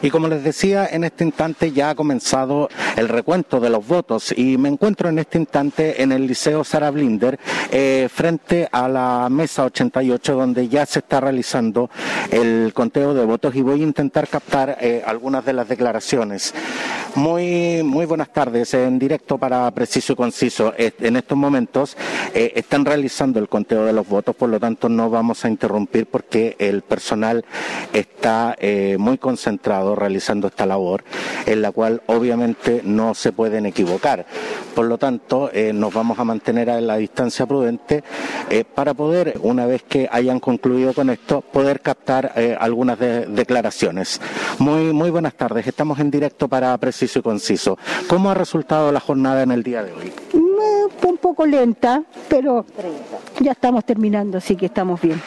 Y como les decía, en este instante ya ha comenzado el recuento de los votos y me encuentro en este instante en el Liceo Sara Blinder eh, frente a la mesa 88 donde ya se está realizando el conteo de votos y voy a intentar captar eh, algunas de las declaraciones. Muy, muy buenas tardes, en directo para Preciso y Conciso. En estos momentos eh, están realizando el conteo de los votos, por lo tanto no vamos a interrumpir porque el personal está muy concentrado realizando esta labor, en la cual obviamente no se pueden equivocar. Por lo tanto, eh, nos vamos a mantener a la distancia prudente eh, para poder, una vez que hayan concluido con esto, poder captar eh, algunas declaraciones. Muy, muy buenas tardes, estamos en directo para Preciso y Conciso. ¿Cómo ha resultado la jornada en el día de hoy? Un poco lenta, pero ya estamos terminando, así que estamos bien.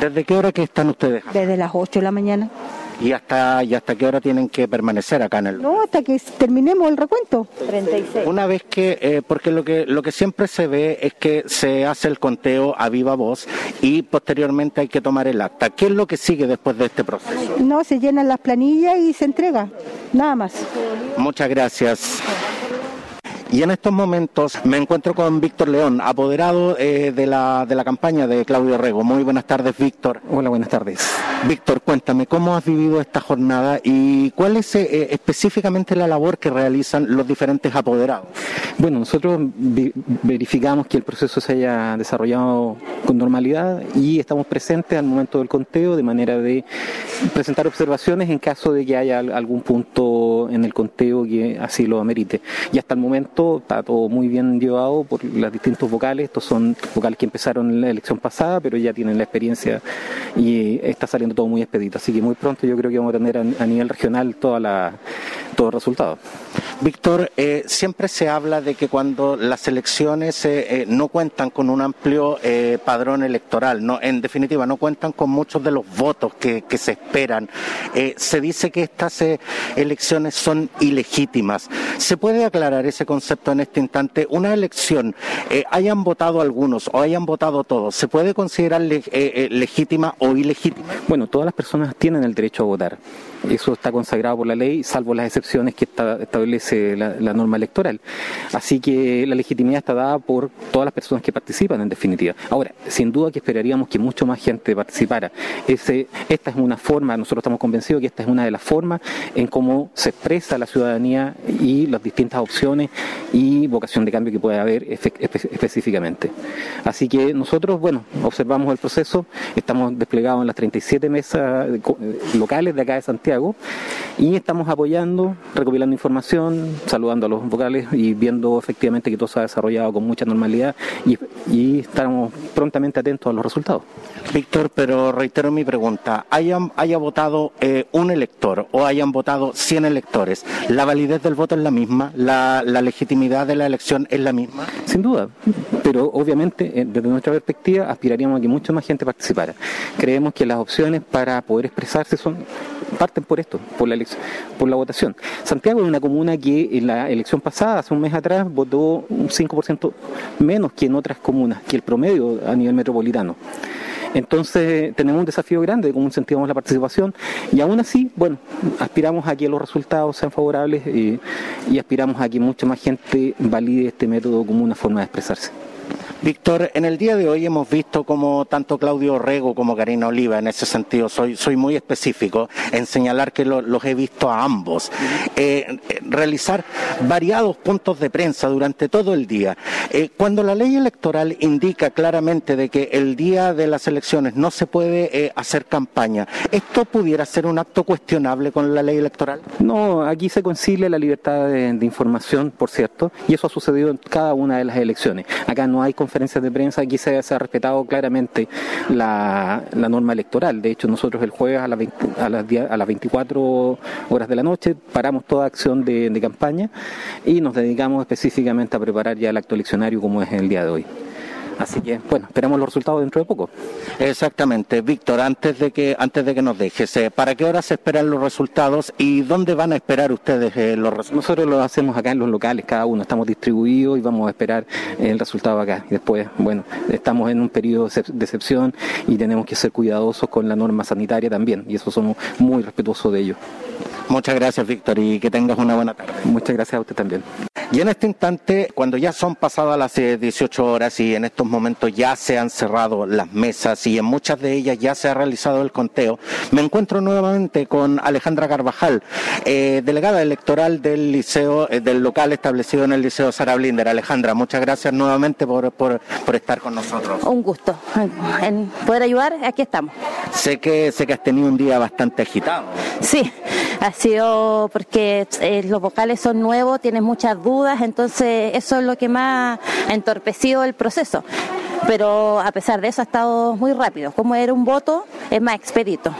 ¿Desde qué hora que están ustedes? Desde las 8 de la mañana. ¿Y hasta, y hasta qué hora tienen que permanecer acá en el.? No, hasta que terminemos el recuento. 36. Una vez que, eh, porque lo que, lo que siempre se ve es que se hace el conteo a viva voz y posteriormente hay que tomar el acta. ¿Qué es lo que sigue después de este proceso? No, se llenan las planillas y se entrega, nada más. Muchas gracias. Y en estos momentos me encuentro con Víctor León, apoderado eh, de, la, de la campaña de Claudio Rego. Muy buenas tardes, Víctor. Hola, buenas tardes. Víctor, cuéntame, ¿cómo has vivido esta jornada y cuál es eh, específicamente la labor que realizan los diferentes apoderados? Bueno, nosotros verificamos que el proceso se haya desarrollado con normalidad y estamos presentes al momento del conteo de manera de presentar observaciones en caso de que haya algún punto en el conteo que así lo amerite. Y hasta el momento está todo muy bien llevado por los distintos vocales. Estos son vocales que empezaron en la elección pasada, pero ya tienen la experiencia y está saliendo todo muy expedito. Así que muy pronto yo creo que vamos a tener a, nivel regional toda la, todo resultado. Víctor, eh, siempre se habla de que cuando las elecciones eh, eh, no cuentan con un amplio padrón electoral, no, en definitiva no cuentan con muchos de los votos que, que se esperan, se dice que estas elecciones son ilegítimas. ¿Se puede aclarar ese concepto en este instante? Una elección, hayan votado algunos o hayan votado todos, ¿se puede considerar legítima o ilegítima? Bueno, todas las personas tienen el derecho a votar. Eso está consagrado por la ley, salvo las excepciones que establece la, norma electoral. Así que la legitimidad está dada por todas las personas que participan, en definitiva. Ahora, sin duda que esperaríamos que mucho más gente participara. Esta es una forma, nosotros estamos convencidos que esta es una de las formas en cómo se expresa la ciudadanía y las distintas opciones y vocación de cambio que puede haber específicamente. Así que nosotros, bueno, observamos el proceso, estamos desplegados en las 37 mesas locales de acá de Santiago y estamos apoyando, recopilando información, saludando a los vocales y viendo efectivamente que todo se ha desarrollado con mucha normalidad y, estamos prontamente atentos a los resultados. Víctor, pero reitero mi pregunta, hayan, haya votado eh, un elector o hayan votado 100 electores, ¿la validez del voto es la misma? ¿La, legitimidad de la elección es la misma? Sin duda, pero obviamente eh, desde nuestra perspectiva aspiraríamos a que mucha más gente participara. Creemos que las opciones para poder expresarse son parten por esto, por la, por la votación. Santiago es una comuna que en la elección pasada, hace un mes atrás, votó un 5% menos que en otras comunas, que el promedio a nivel metropolitano. Entonces tenemos un desafío grande de cómo incentivamos la participación y aún así, bueno, aspiramos a que los resultados sean favorables y, y aspiramos a que mucha más gente valide este método como una forma de expresarse. Víctor, en el día de hoy hemos visto como tanto Claudio Orrego como Karina Oliva, en ese sentido soy, soy muy específico en señalar que los he visto a ambos, eh, realizar variados puntos de prensa durante todo el día. Eh, cuando la ley electoral indica claramente de que el día de las elecciones no se puede eh, hacer campaña, ¿esto pudiera ser un acto cuestionable con la ley electoral? No, aquí se concilia la libertad de, de información, por cierto, y eso ha sucedido en cada una de las elecciones. Acá no hay conferencias de prensa, aquí se, ha respetado claramente la, norma electoral. De hecho, nosotros el jueves a las, a las, a las 24 horas de la noche paramos toda acción de, de campaña y nos dedicamos específicamente a preparar ya el acto eleccionario como es el día de hoy. Así que, bueno, esperamos los resultados dentro de poco. Exactamente. Víctor, antes de que antes de que nos dejes, eh, ¿para qué hora se esperan los resultados y dónde van a esperar ustedes eh, los resultados? Nosotros lo hacemos acá en los locales, cada uno. Estamos distribuidos y vamos a esperar el resultado acá. Y después, bueno, estamos en un periodo de excepción y tenemos que ser cuidadosos con la norma sanitaria también. Y eso somos muy respetuosos de ello. Muchas gracias, Víctor, y que tengas una buena tarde. Muchas gracias a usted también. Y en este instante, cuando ya son pasadas las 18 eh, horas y en estos momentos ya se han cerrado las mesas y en muchas de ellas ya se ha realizado el conteo, me encuentro nuevamente con Alejandra Carvajal, eh, delegada electoral del liceo, eh, del local establecido en el Liceo Sara Blinder. Alejandra, muchas gracias nuevamente por, por, estar con nosotros. Un gusto en poder ayudar, aquí estamos. Sé que, sé que has tenido un día bastante agitado. Sí, ha sido porque los vocales son nuevos, tienes muchas dudas entonces eso es lo que más ha entorpecido el proceso. Pero a pesar de eso ha estado muy rápido. Como era un voto, es más expedito.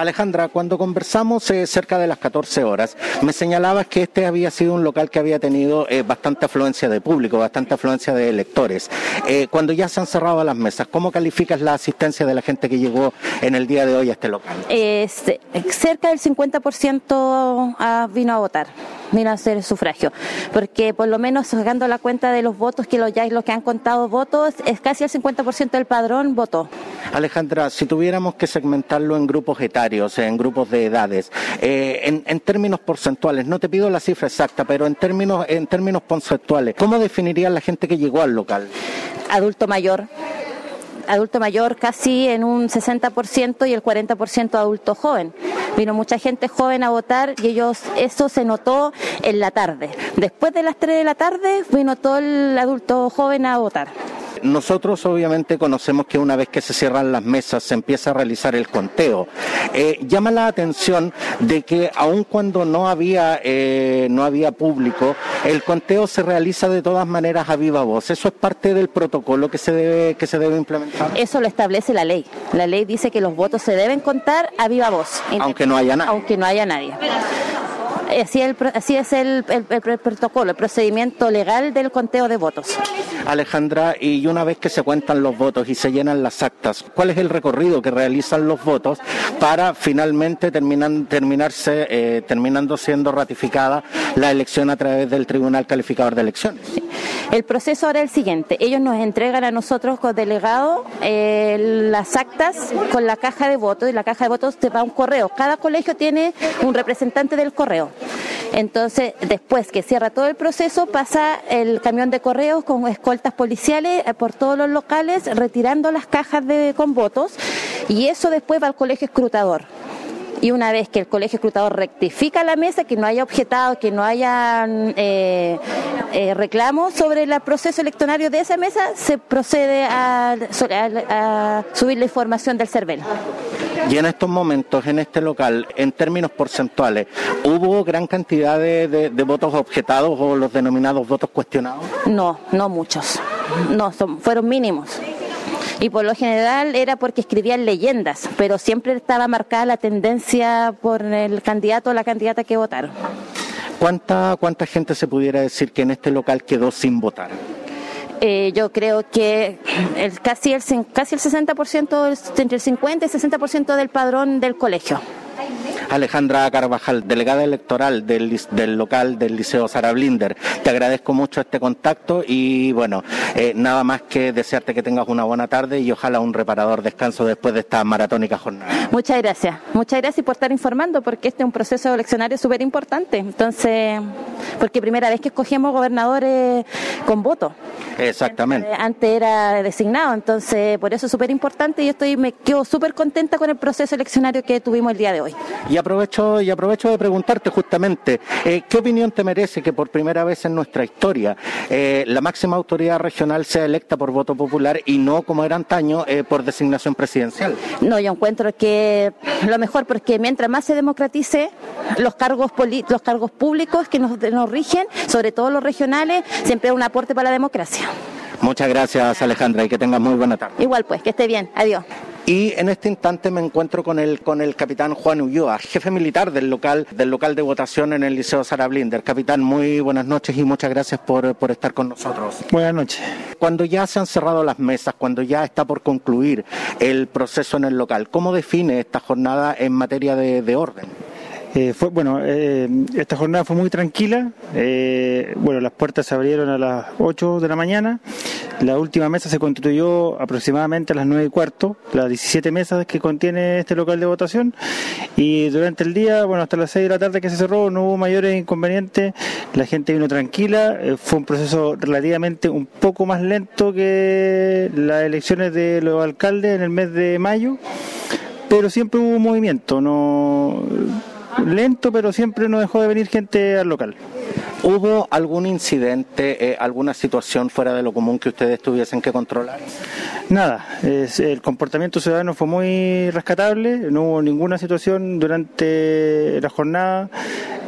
Alejandra, cuando conversamos eh, cerca de las 14 horas, me señalabas que este había sido un local que había tenido eh, bastante afluencia de público, bastante afluencia de electores. Eh, cuando ya se han cerrado las mesas, ¿cómo calificas la asistencia de la gente que llegó en el día de hoy a este local? cerca del 50% vino a votar vino a hacer el sufragio, porque por lo menos sacando la cuenta de los votos que los ya los que han contado votos, es casi el 50% del padrón votó. Alejandra, si tuviéramos que segmentarlo en grupos etarios, en grupos de edades, eh, en, términos porcentuales, no te pido la cifra exacta, pero en términos en términos porcentuales, ¿cómo definirías la gente que llegó al local? Adulto mayor, adulto mayor casi en un 60% y el 40% adulto joven. Vino mucha gente joven a votar y ellos eso se notó en la tarde. Después de las 3 de la tarde vino todo el adulto joven a votar. Nosotros obviamente conocemos que una vez que se cierran las mesas se empieza a realizar el conteo. Eh, llama la atención de que aun cuando no había, eh, no había público, el conteo se realiza de todas maneras a viva voz. Eso es parte del protocolo que se debe, que se debe implementar. Eso lo establece la ley. La ley dice que los votos se deben contar a viva voz. Aunque no haya nadie. Aunque no haya nadie. Así, es el, protocolo, el procedimiento legal del conteo de votos. Alejandra, y una vez que se cuentan los votos y se llenan las actas, ¿cuál es el recorrido que realizan los votos para finalmente terminan, terminarse, eh, terminando siendo ratificada la elección a través del Tribunal Calificador de Elecciones? El proceso ahora es el siguiente. Ellos nos entregan a nosotros, como delegados, eh, las actas con la caja de votos y la caja de votos te va a un correo. Cada colegio tiene un representante del correo. Entonces, después que cierra todo el proceso, pasa el camión de correos con escoltas policiales eh, por todos los locales, retirando las cajas de, con votos, y eso después va al colegio escrutador y una vez que el colegio escrutador rectifica la mesa, que no haya objetado, que no haya eh, eh, reclamos sobre el proceso electorario de esa mesa, se procede a, subir la información del CERVEL. Y en estos momentos, en este local, en términos porcentuales, ¿hubo gran cantidad de, votos objetados o los denominados votos cuestionados? No, no muchos. No, son, fueron mínimos y por lo general era porque escribían leyendas, pero siempre estaba marcada la tendencia por el candidato o la candidata que votaron. ¿Cuánta, cuánta gente se pudiera decir que en este local quedó sin votar? Eh, yo creo que el, casi, el, casi el 60%, entre el 50 y el 60% del padrón del colegio. Alejandra Carvajal, delegada electoral del, del local del Liceo Sara Blinder. Te agradezco mucho este contacto y bueno, eh, nada más que desearte que tengas una buena tarde y ojalá un reparador descanso después de esta maratónica jornada. Muchas gracias. Muchas gracias por estar informando porque este es un proceso eleccionario súper importante. Entonces, porque primera vez que escogemos gobernadores con voto. Exactamente. Antes era designado, entonces por eso es súper importante y estoy me quedo súper contenta con el proceso eleccionario que tuvimos el día de hoy. Y aprovecho y aprovecho de preguntarte justamente eh, qué opinión te merece que por primera vez en nuestra historia eh, la máxima autoridad regional sea electa por voto popular y no como era antaño eh, por designación presidencial. No, yo encuentro que lo mejor porque mientras más se democratice los cargos los cargos públicos que nos, nos rigen, sobre todo los regionales, siempre es un aporte para la democracia. Muchas gracias Alejandra y que tengas muy buena tarde. Igual pues, que esté bien. Adiós. Y en este instante me encuentro con el, con el capitán Juan Ulloa, jefe militar del local, del local de votación en el Liceo Sara Blinder. Capitán, muy buenas noches y muchas gracias por, por estar con nosotros. Buenas noches. Cuando ya se han cerrado las mesas, cuando ya está por concluir el proceso en el local, ¿cómo define esta jornada en materia de, de orden? Eh, fue, bueno, eh, esta jornada fue muy tranquila. Eh, bueno, las puertas se abrieron a las 8 de la mañana. La última mesa se constituyó aproximadamente a las 9 y cuarto, las 17 mesas que contiene este local de votación. Y durante el día, bueno, hasta las 6 de la tarde que se cerró, no hubo mayores inconvenientes. La gente vino tranquila. fue un proceso relativamente un poco más lento que las elecciones de los alcaldes en el mes de mayo. Pero siempre hubo movimiento, no lento, pero siempre no dejó de venir gente al local. ¿Hubo algún incidente, eh, alguna situación fuera de lo común que ustedes tuviesen que controlar? Nada, el comportamiento ciudadano fue muy rescatable, no hubo ninguna situación durante la jornada,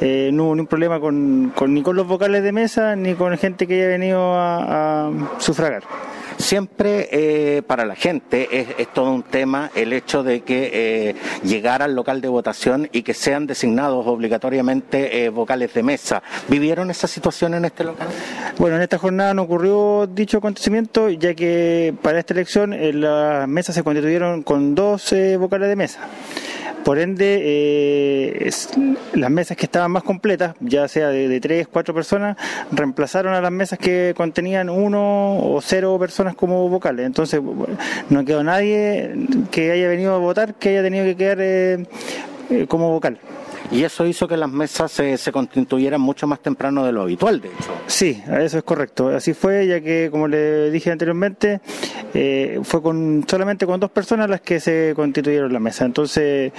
eh, no hubo ningún problema con, ni con los vocales de mesa ni con gente que haya venido a sufragar. Siempre eh, para la gente es, todo un tema el hecho de que eh, llegar al local de votación y que sean designados obligatoriamente eh, vocales de mesa. ¿Vivieron esa situación en este local? Bueno, en esta jornada no ocurrió dicho acontecimiento, ya que para esta elección las mesas se constituyeron con dos vocales de mesa. Por ende, eh, las mesas que estaban más completas, ya sea de, tres, cuatro personas, reemplazaron a las mesas que contenían uno o cero personas como vocales. Entonces, no quedó nadie que haya venido a votar que haya tenido que quedar eh, eh, como vocal y eso hizo que las mesas se, se, constituyeran mucho más temprano de lo habitual, de hecho. Sí, eso es correcto. Así fue, ya que, como le dije anteriormente, eh, fue con solamente con dos personas las que se constituyeron la mesa. Entonces,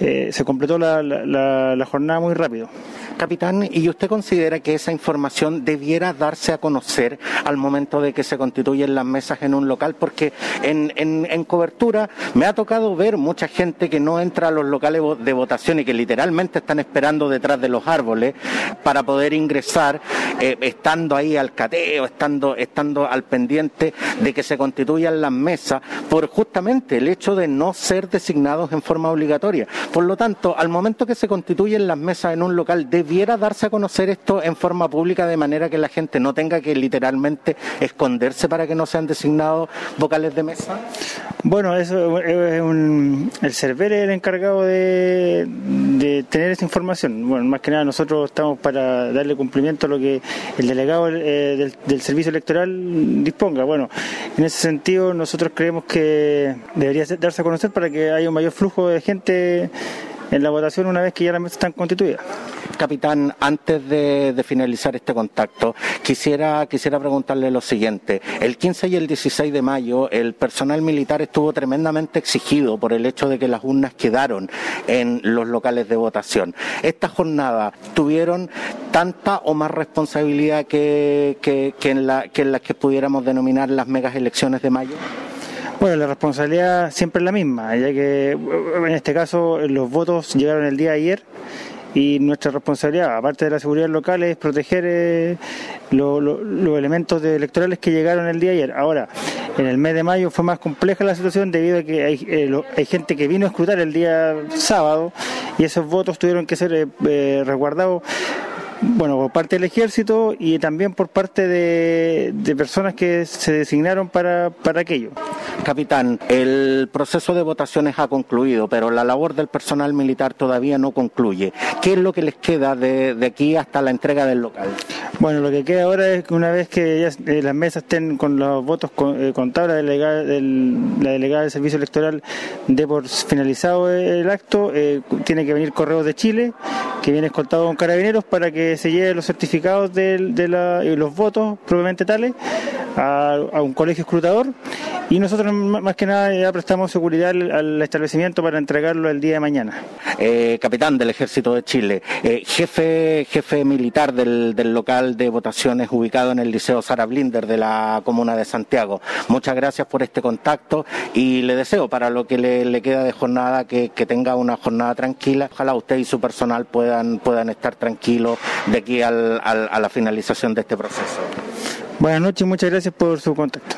eh, se completó la, la, la jornada muy rápido. Capitán, ¿y usted considera que esa información debiera darse a conocer al momento de que se constituyen las mesas en un local? Porque en, en, cobertura me ha tocado ver mucha gente que no entra a los locales de votación y que literalmente están esperando detrás de los árboles para poder ingresar, eh, estando ahí al cateo, estando, estando al pendiente de que se constituyan las mesas, por justamente el hecho de no ser designados en forma obligatoria. Por lo tanto, al momento que se constituyen las mesas en un local, de debiera darse a conocer esto en forma pública de manera que la gente no tenga que literalmente esconderse para que no sean designados vocales de mesa? Bueno, eso es un, el CERVEL es el encargado de, tener esa información. Bueno, más que nada nosotros estamos para darle cumplimiento a lo que el delegado eh, del, servicio electoral disponga. Bueno, en ese sentido nosotros creemos que debería darse a conocer para que haya un mayor flujo de gente en la votación una vez que ya las mesas están constituidas. Capitán, antes de, finalizar este contacto, quisiera, quisiera preguntarle lo siguiente. El 15 y el 16 de mayo, el personal militar estuvo tremendamente exigido por el hecho de que las urnas quedaron en los locales de votación. Esta jornada tuvieron tanta o más responsabilidad que, que, en, la, que en las que pudiéramos denominar las megas elecciones de mayo. Bueno, la responsabilidad siempre es la misma, ya que en este caso los votos llegaron el día ayer y nuestra responsabilidad, aparte de la seguridad local, es proteger eh, los elementos electorales que llegaron el día de ayer. Ahora, en el mes de mayo fue más compleja la situación debido a que hay, eh, gente que vino a escrutar el día sábado y esos votos tuvieron que ser eh, resguardados bueno, por parte del ejército y también por parte de, de personas que se designaron para, para aquello. Capitán, el proceso de votaciones ha concluido, pero la labor del personal militar todavía no concluye. ¿Qué es lo que les queda de, de aquí hasta la entrega del local? Bueno, lo que queda ahora es que una vez que ya, eh, las mesas estén con los votos con, eh, contados, la delegada, del, la delegada del Servicio Electoral de por finalizado el acto, eh, tiene que venir correos de Chile, que viene escoltado con carabineros para que se lleven los certificados de, de la, y los votos propiamente tales a, a un colegio escrutador y nosotros más que nada ya prestamos seguridad al, al establecimiento para entregarlo el día de mañana. Eh, capitán del Ejército de Chile, eh, jefe, jefe militar del, del local de votaciones ubicado en el Liceo Sara Blinder de la Comuna de Santiago. Muchas gracias por este contacto y le deseo para lo que le, le queda de jornada que, que tenga una jornada tranquila. Ojalá usted y su personal puedan, puedan estar tranquilos de aquí al- al- a la finalización de este proceso. Buenas noches y muchas gracias por su contacto.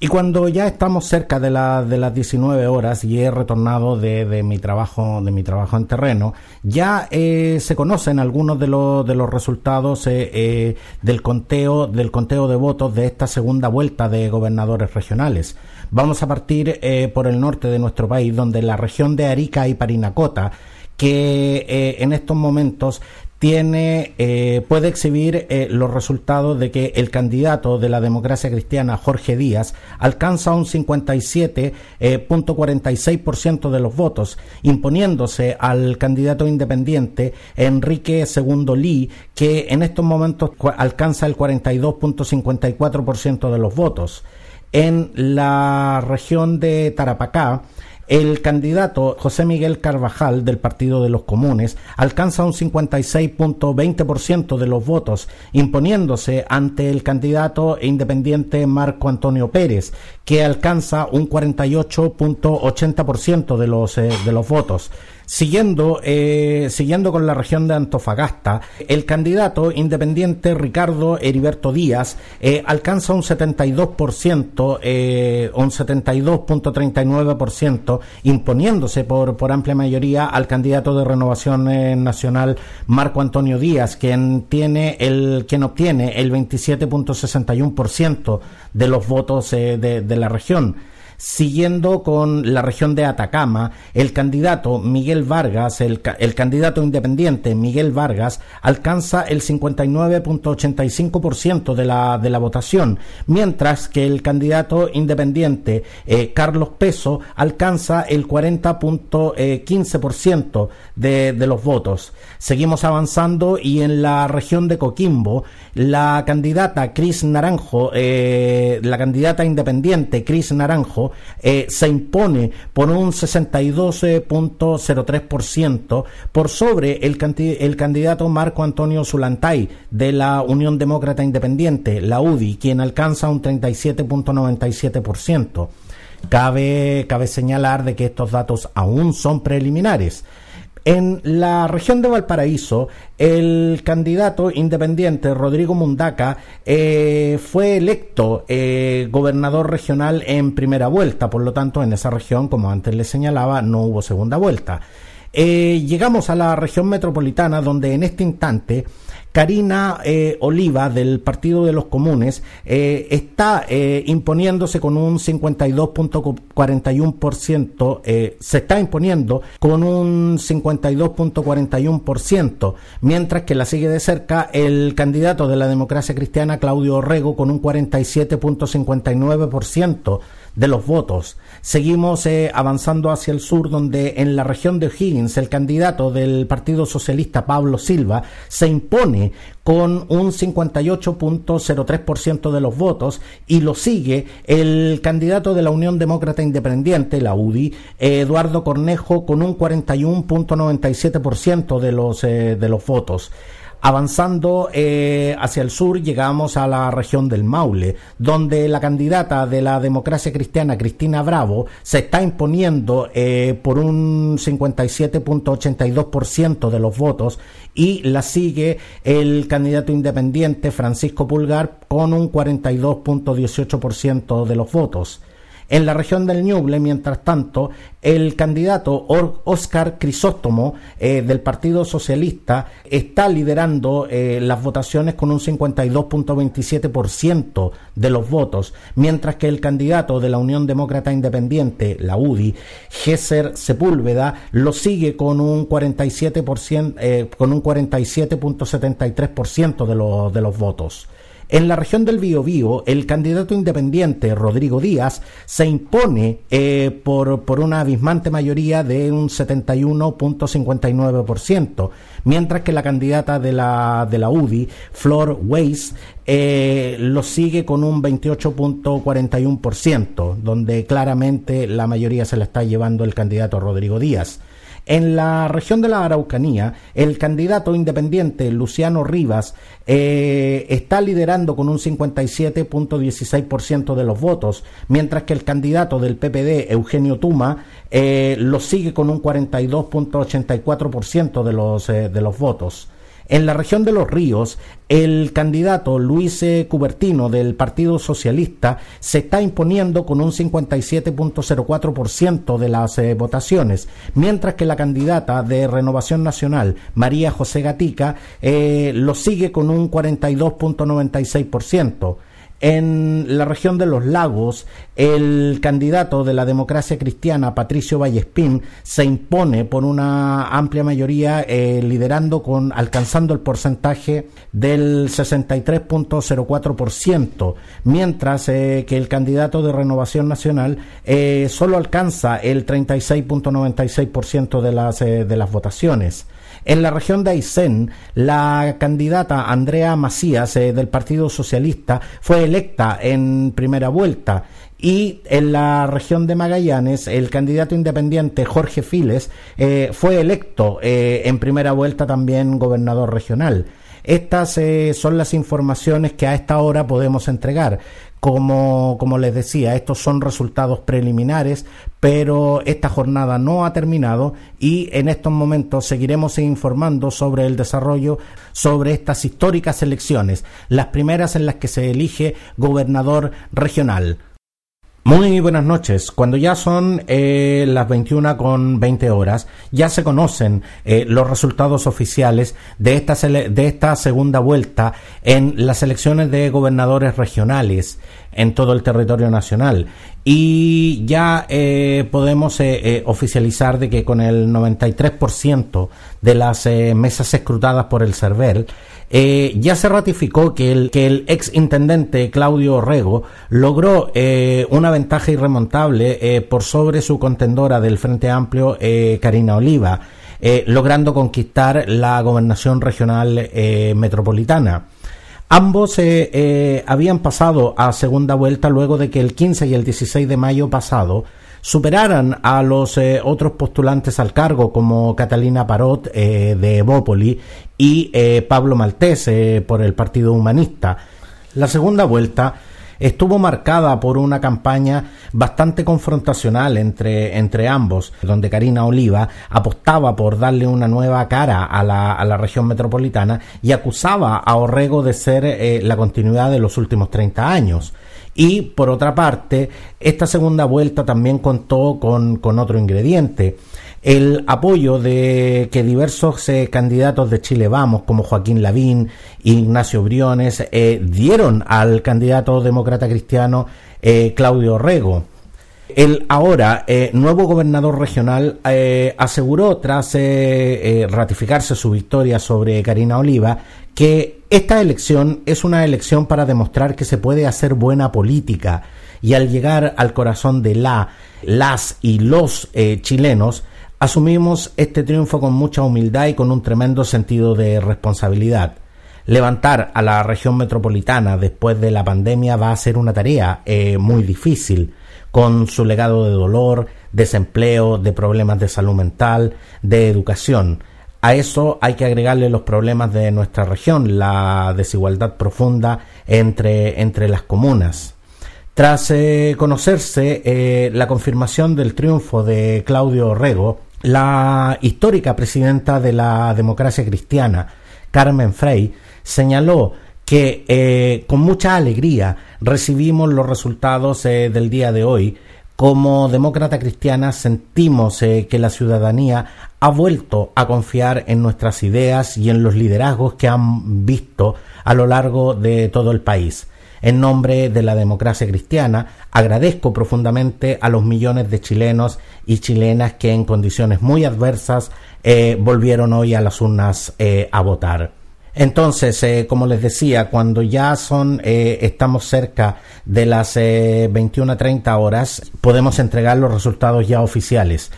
Y cuando ya estamos cerca de, la- de las 19 horas y he retornado de, de mi trabajo de mi trabajo en terreno, ya eh, se conocen algunos de los de los resultados eh, eh, del conteo del conteo de votos de esta segunda vuelta de gobernadores regionales. Vamos a partir eh, por el norte de nuestro país, donde la región de Arica y Parinacota, que eh, en estos momentos tiene eh, puede exhibir eh, los resultados de que el candidato de la democracia cristiana Jorge Díaz alcanza un 57.46% de los votos imponiéndose al candidato independiente Enrique II Lee que en estos momentos alcanza el 42.54% de los votos. En la región de Tarapacá el candidato José Miguel Carvajal del Partido de los Comunes alcanza un 56.20% de los votos, imponiéndose ante el candidato independiente Marco Antonio Pérez, que alcanza un 48.80% de los eh, de los votos. Siguiendo, eh, siguiendo con la región de Antofagasta, el candidato independiente Ricardo Heriberto Díaz eh, alcanza un 72%, eh, un 72.39%, imponiéndose por, por amplia mayoría al candidato de Renovación eh, Nacional Marco Antonio Díaz, quien tiene el, quien obtiene el 27.61% de los votos de, de la región. Siguiendo con la región de Atacama, el candidato Miguel Vargas, el, ca- el candidato independiente Miguel Vargas, alcanza el 59.85% de la, de la votación, mientras que el candidato independiente eh, Carlos Peso alcanza el 40.15% de, de los votos. Seguimos avanzando y en la región de Coquimbo, la candidata Cris Naranjo, eh, la candidata independiente Cris Naranjo, eh, se impone por un 62.03% por sobre el, candidato Marco Antonio Zulantay de la Unión Demócrata Independiente, la UDI, quien alcanza un 37.97%. Cabe, cabe señalar de que estos datos aún son preliminares. En la región de Valparaíso, el candidato independiente Rodrigo Mundaca eh, fue electo eh, gobernador regional en primera vuelta, por lo tanto en esa región, como antes le señalaba, no hubo segunda vuelta. Eh, llegamos a la región metropolitana donde en este instante Karina eh, Oliva del Partido de los Comunes eh, está eh, imponiéndose con un 52.41%, eh, se está imponiendo con un 52.41%, mientras que la sigue de cerca el candidato de la democracia cristiana Claudio Orrego con un 47.59% de los votos. Seguimos eh, avanzando hacia el sur, donde en la región de O'Higgins el candidato del Partido Socialista Pablo Silva se impone con un 58.03% de los votos y lo sigue el candidato de la Unión Demócrata Independiente, la UDI, Eduardo Cornejo, con un 41.97% de los eh, de los votos. Avanzando eh, hacia el sur llegamos a la región del Maule, donde la candidata de la democracia cristiana, Cristina Bravo, se está imponiendo eh, por un 57.82% de los votos y la sigue el candidato independiente Francisco Pulgar con un 42.18% de los votos. En la región del Ñuble, mientras tanto, el candidato Oscar Crisóstomo eh, del Partido Socialista está liderando eh, las votaciones con un 52.27% de los votos, mientras que el candidato de la Unión Demócrata Independiente, la UDI, Gesser Sepúlveda, lo sigue con un 47%, eh, con un 47.73% de, los de los votos. En la región del Biobío, el candidato independiente Rodrigo Díaz se impone eh, por, por, una abismante mayoría de un 71.59%, mientras que la candidata de la, de la UDI, Flor Weiss, eh, lo sigue con un 28.41%, donde claramente la mayoría se la está llevando el candidato Rodrigo Díaz. En la región de la Araucanía, el candidato independiente Luciano Rivas eh, está liderando con un 57.16% de los votos, mientras que el candidato del PPD, Eugenio Tuma, eh, lo sigue con un 42.84% de los, eh, de los votos. En la región de los ríos, el candidato Luis Cubertino del Partido Socialista se está imponiendo con un 57.04% de las eh, votaciones, mientras que la candidata de Renovación Nacional, María José Gatica, eh, lo sigue con un 42.96%. En la región de los lagos, el candidato de la democracia cristiana, Patricio Vallespín, se impone por una amplia mayoría, eh, liderando con, alcanzando el porcentaje del 63.04%, mientras eh, que el candidato de Renovación Nacional eh, solo alcanza el 36.96% de las, de las votaciones. En la región de Aysén, la candidata Andrea Macías eh, del Partido Socialista fue electa en primera vuelta. Y en la región de Magallanes, el candidato independiente Jorge Files eh, fue electo eh, en primera vuelta también gobernador regional. Estas son las informaciones que a esta hora podemos entregar. Como, les decía, estos son resultados preliminares, pero esta jornada no ha terminado y en estos momentos seguiremos informando sobre el desarrollo sobre estas históricas elecciones, las primeras en las que se elige gobernador regional. Muy buenas noches. Cuando ya son eh, las 21 con 20 horas, ya se conocen eh, los resultados oficiales de esta, de esta segunda vuelta en las elecciones de gobernadores regionales en todo el territorio nacional. Y ya eh, podemos oficializar de que con el 93% de las mesas escrutadas por el CERVEL, eh, ya se ratificó que el, que el ex intendente Claudio Orrego logró eh, una ventaja irremontable eh, por sobre su contendora del Frente Amplio, Karina Oliva, logrando conquistar la gobernación regional metropolitana. Ambos habían pasado a segunda vuelta luego de que el 15 y el 16 de mayo pasado superaran a los eh, otros postulantes al cargo como Catalina Parot eh, de Evópoli y eh, Pablo Maltés por el Partido Humanista. La segunda vuelta estuvo marcada por una campaña bastante confrontacional entre, entre ambos, donde Karina Oliva apostaba por darle una nueva cara a la, a la región metropolitana y acusaba a Orrego de ser la continuidad de los últimos 30 años. Y por otra parte, esta segunda vuelta también contó con, otro ingrediente el apoyo de que diversos eh, candidatos de Chile Vamos, como Joaquín Lavín Ignacio Briones, eh, dieron al candidato demócrata cristiano eh, Claudio Rego. El ahora nuevo gobernador regional aseguró, tras ratificarse su victoria sobre Karina Oliva, que esta elección es una elección para demostrar que se puede hacer buena política y al llegar al corazón de la, las y los eh, chilenos, asumimos este triunfo con mucha humildad y con un tremendo sentido de responsabilidad. Levantar a la región metropolitana después de la pandemia va a ser una tarea eh, muy difícil, con su legado de dolor, desempleo, de problemas de salud mental, de educación a eso hay que agregarle los problemas de nuestra región, la desigualdad profunda entre, entre las comunas. Tras eh, conocerse eh, la confirmación del triunfo de Claudio Orrego, la histórica presidenta de la democracia cristiana, Carmen Frey, señaló que eh, con mucha alegría recibimos los resultados del día de hoy. Como demócrata cristiana sentimos eh, que la ciudadanía ha vuelto a confiar en nuestras ideas y en los liderazgos que han visto a lo largo de todo el país. En nombre de la democracia cristiana, agradezco profundamente a los millones de chilenos y chilenas que en condiciones muy adversas volvieron hoy a las urnas a votar. Entonces, eh, como les decía, cuando ya son, eh, estamos cerca de las eh, 21.30 horas, podemos entregar los resultados ya oficiales.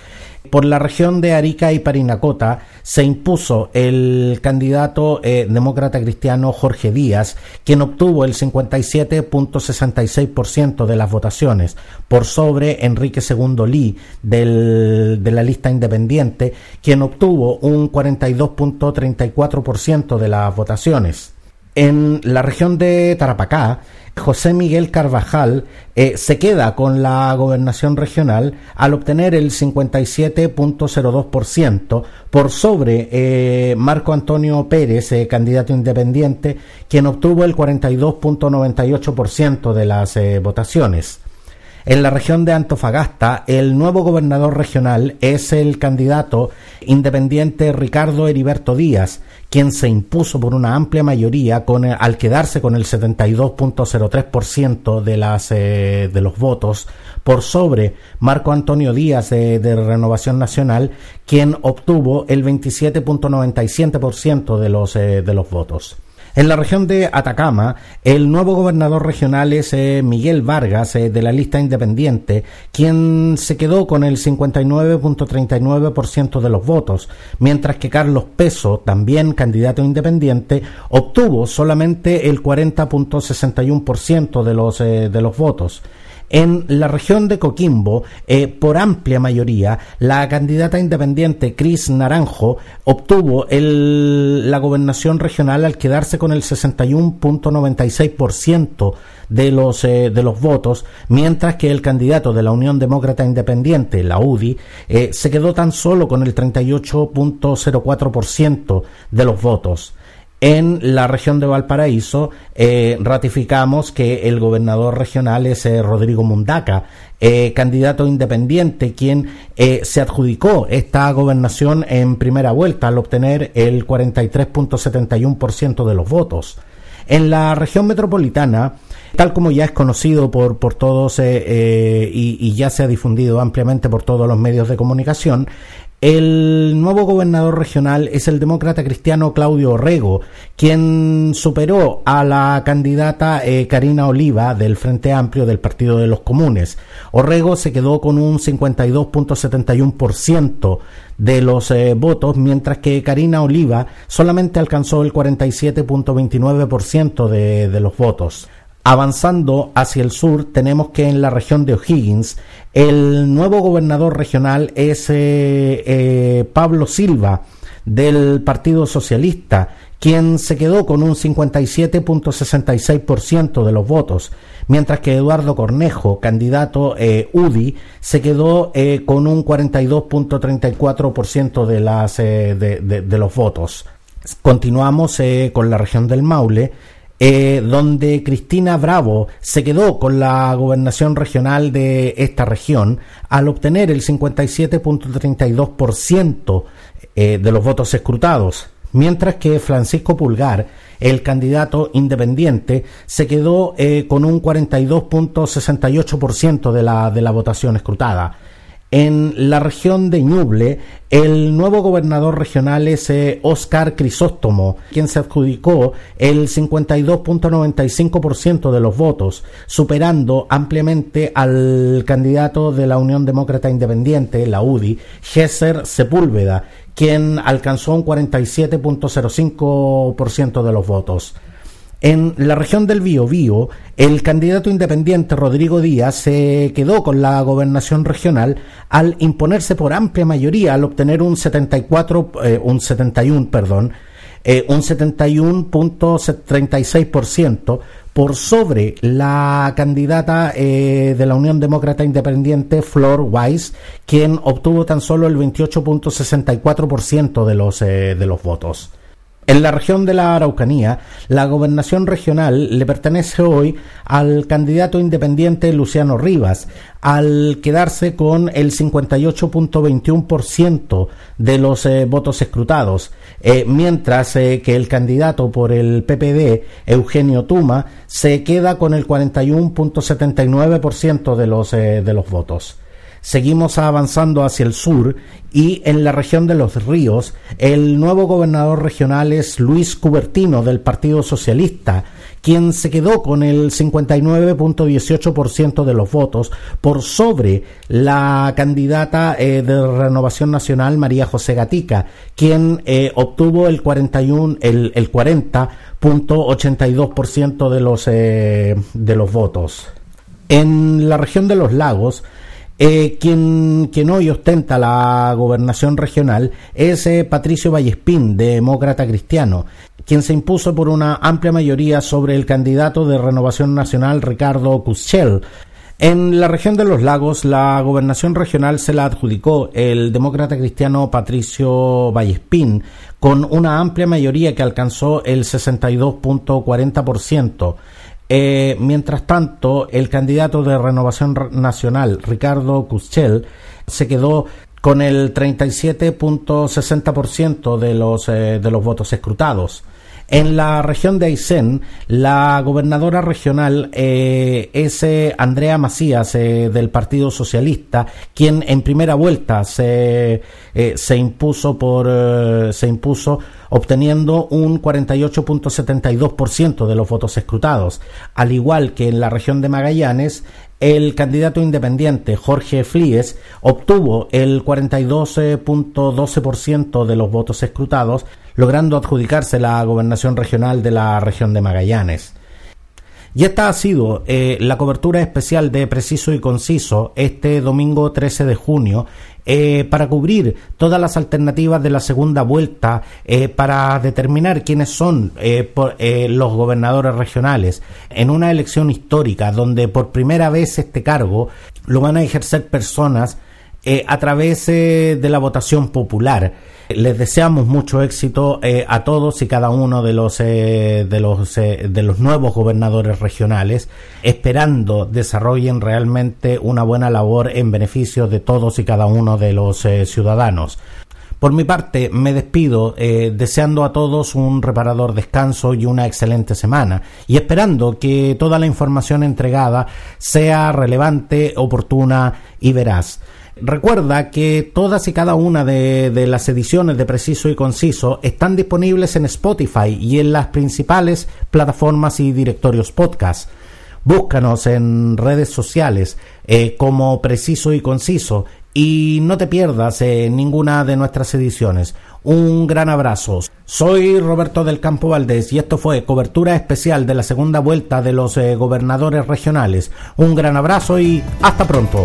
Por la región de Arica y Parinacota se impuso el candidato eh, demócrata cristiano Jorge Díaz, quien obtuvo el 57.66% de las votaciones, por sobre Enrique II Lee de la lista independiente, quien obtuvo un 42.34% de las votaciones. En la región de Tarapacá, José Miguel Carvajal eh, se queda con la gobernación regional al obtener el 57.02% por sobre eh, Marco Antonio Pérez, eh, candidato independiente, quien obtuvo el 42.98% de las votaciones. En la región de Antofagasta, el nuevo gobernador regional es el candidato independiente Ricardo Heriberto Díaz, quien se impuso por una amplia mayoría con al quedarse con el 72.03% de las eh, de los votos por sobre Marco Antonio Díaz de, Renovación Nacional, quien obtuvo el 27.97% de eh, de los votos. En la región de Atacama, el nuevo gobernador regional es eh, Miguel Vargas, eh, de la lista independiente, quien se quedó con el 59.39% de los votos, mientras que Carlos Peso, también candidato independiente, obtuvo solamente el 40.61% de eh, de los votos. En la región de Coquimbo, eh, por amplia mayoría, la candidata independiente Cris Naranjo obtuvo la gobernación regional al quedarse con el 61.96% de los, eh, de los votos, mientras que el candidato de la Unión Demócrata Independiente, la UDI, eh, se quedó tan solo con el 38.04% de los votos en la región de Valparaíso eh, ratificamos que el gobernador regional es eh, Rodrigo Mundaca, eh, candidato independiente, quien se adjudicó esta gobernación en primera vuelta al obtener el 43.71% de los votos. En la región metropolitana, tal como ya es conocido por, por todos y ya se ha difundido ampliamente por todos los medios de comunicación, el nuevo gobernador regional es el demócrata cristiano Claudio Orrego, quien superó a la candidata eh, Karina Oliva del Frente Amplio del Partido de los Comunes. Orrego se quedó con un 52.71% de los eh, votos, mientras que Karina Oliva solamente alcanzó el 47.29% de, de los votos. Avanzando hacia el sur, tenemos que en la región de O'Higgins, el nuevo gobernador regional es eh, eh, Pablo Silva, del Partido Socialista, quien se quedó con un 57.66% de los votos, mientras que Eduardo Cornejo, candidato eh, UDI, se quedó con un 42.34% de, los votos. Continuamos con la región del Maule, eh, donde Cristina Bravo se quedó con la gobernación regional de esta región al obtener el 57.32% eh, de los votos escrutados, mientras que Francisco Pulgar, el candidato independiente, se quedó eh, con un 42.68% de la, de la votación escrutada. En la región de Ñuble, el nuevo gobernador regional es Oscar eh, Crisóstomo, quien se adjudicó el 52.95% de los votos, superando ampliamente al candidato de la Unión Demócrata Independiente, la UDI, Gesser Sepúlveda, quien alcanzó un 47.05% de los votos. En la región del Biobío, el candidato independiente Rodrigo Díaz se quedó con la gobernación regional al imponerse por amplia mayoría al obtener un 74 eh, un 71, perdón, eh, un 71.36% por sobre la candidata eh, de la Unión Demócrata Independiente Flor Weiss, quien obtuvo tan solo el 28.64% de los de los votos. En la región de la Araucanía, la gobernación regional le pertenece hoy al candidato independiente Luciano Rivas, al quedarse con el 58.21% de los eh, votos escrutados, eh, mientras eh, que el candidato por el PPD, Eugenio Tuma, se queda con el 41.79% de los, de los votos. Seguimos avanzando hacia el sur y en la región de los ríos el nuevo gobernador regional es Luis Cubertino del Partido Socialista, quien se quedó con el 59.18% de los votos por sobre la candidata eh, de Renovación Nacional María José Gatica, quien eh, obtuvo el 41 el, el 40.82% de los eh, de los votos. En la región de los lagos eh, quien, quien, hoy ostenta la gobernación regional es eh, Patricio Vallespín, demócrata cristiano, quien se impuso por una amplia mayoría sobre el candidato de Renovación Nacional Ricardo Cuschel. En la región de los lagos, la gobernación regional se la adjudicó el demócrata cristiano Patricio Vallespín, con una amplia mayoría que alcanzó el 62.40%. Eh, mientras tanto, el candidato de Renovación Nacional, Ricardo Cuschel, se quedó con el 37.60% de los, eh, de los votos escrutados. En la región de Aysén, la gobernadora regional eh, es eh, Andrea Macías eh, del Partido Socialista, quien en primera vuelta se, se impuso por se impuso obteniendo un 48.72% de los votos escrutados, al igual que en la región de Magallanes, el candidato independiente Jorge Flies obtuvo el 42.12% de los votos escrutados, logrando adjudicarse la gobernación regional de la región de Magallanes. Y esta ha sido eh, la cobertura especial de Preciso y Conciso este domingo 13 de junio eh, para cubrir todas las alternativas de la segunda vuelta, eh, para determinar quiénes son los gobernadores regionales. En una elección histórica donde por primera vez este cargo lo van a ejercer personas a través de la votación popular. Les deseamos mucho éxito eh, a todos y cada uno de los eh, de los eh, de los nuevos gobernadores regionales, esperando desarrollen realmente una buena labor en beneficio de todos y cada uno de los ciudadanos. Por mi parte, me despido deseando a todos un reparador descanso y una excelente semana y esperando que toda la información entregada sea relevante, oportuna y veraz. Recuerda que todas y cada una de, las ediciones de Preciso y Conciso están disponibles en Spotify y en las principales plataformas y directorios podcast. Búscanos en redes sociales eh, como Preciso y Conciso y no te pierdas ninguna de nuestras ediciones. Un gran abrazo. Soy Roberto del Campo Valdés y esto fue cobertura especial de la segunda vuelta de los eh, gobernadores regionales. Un gran abrazo y hasta pronto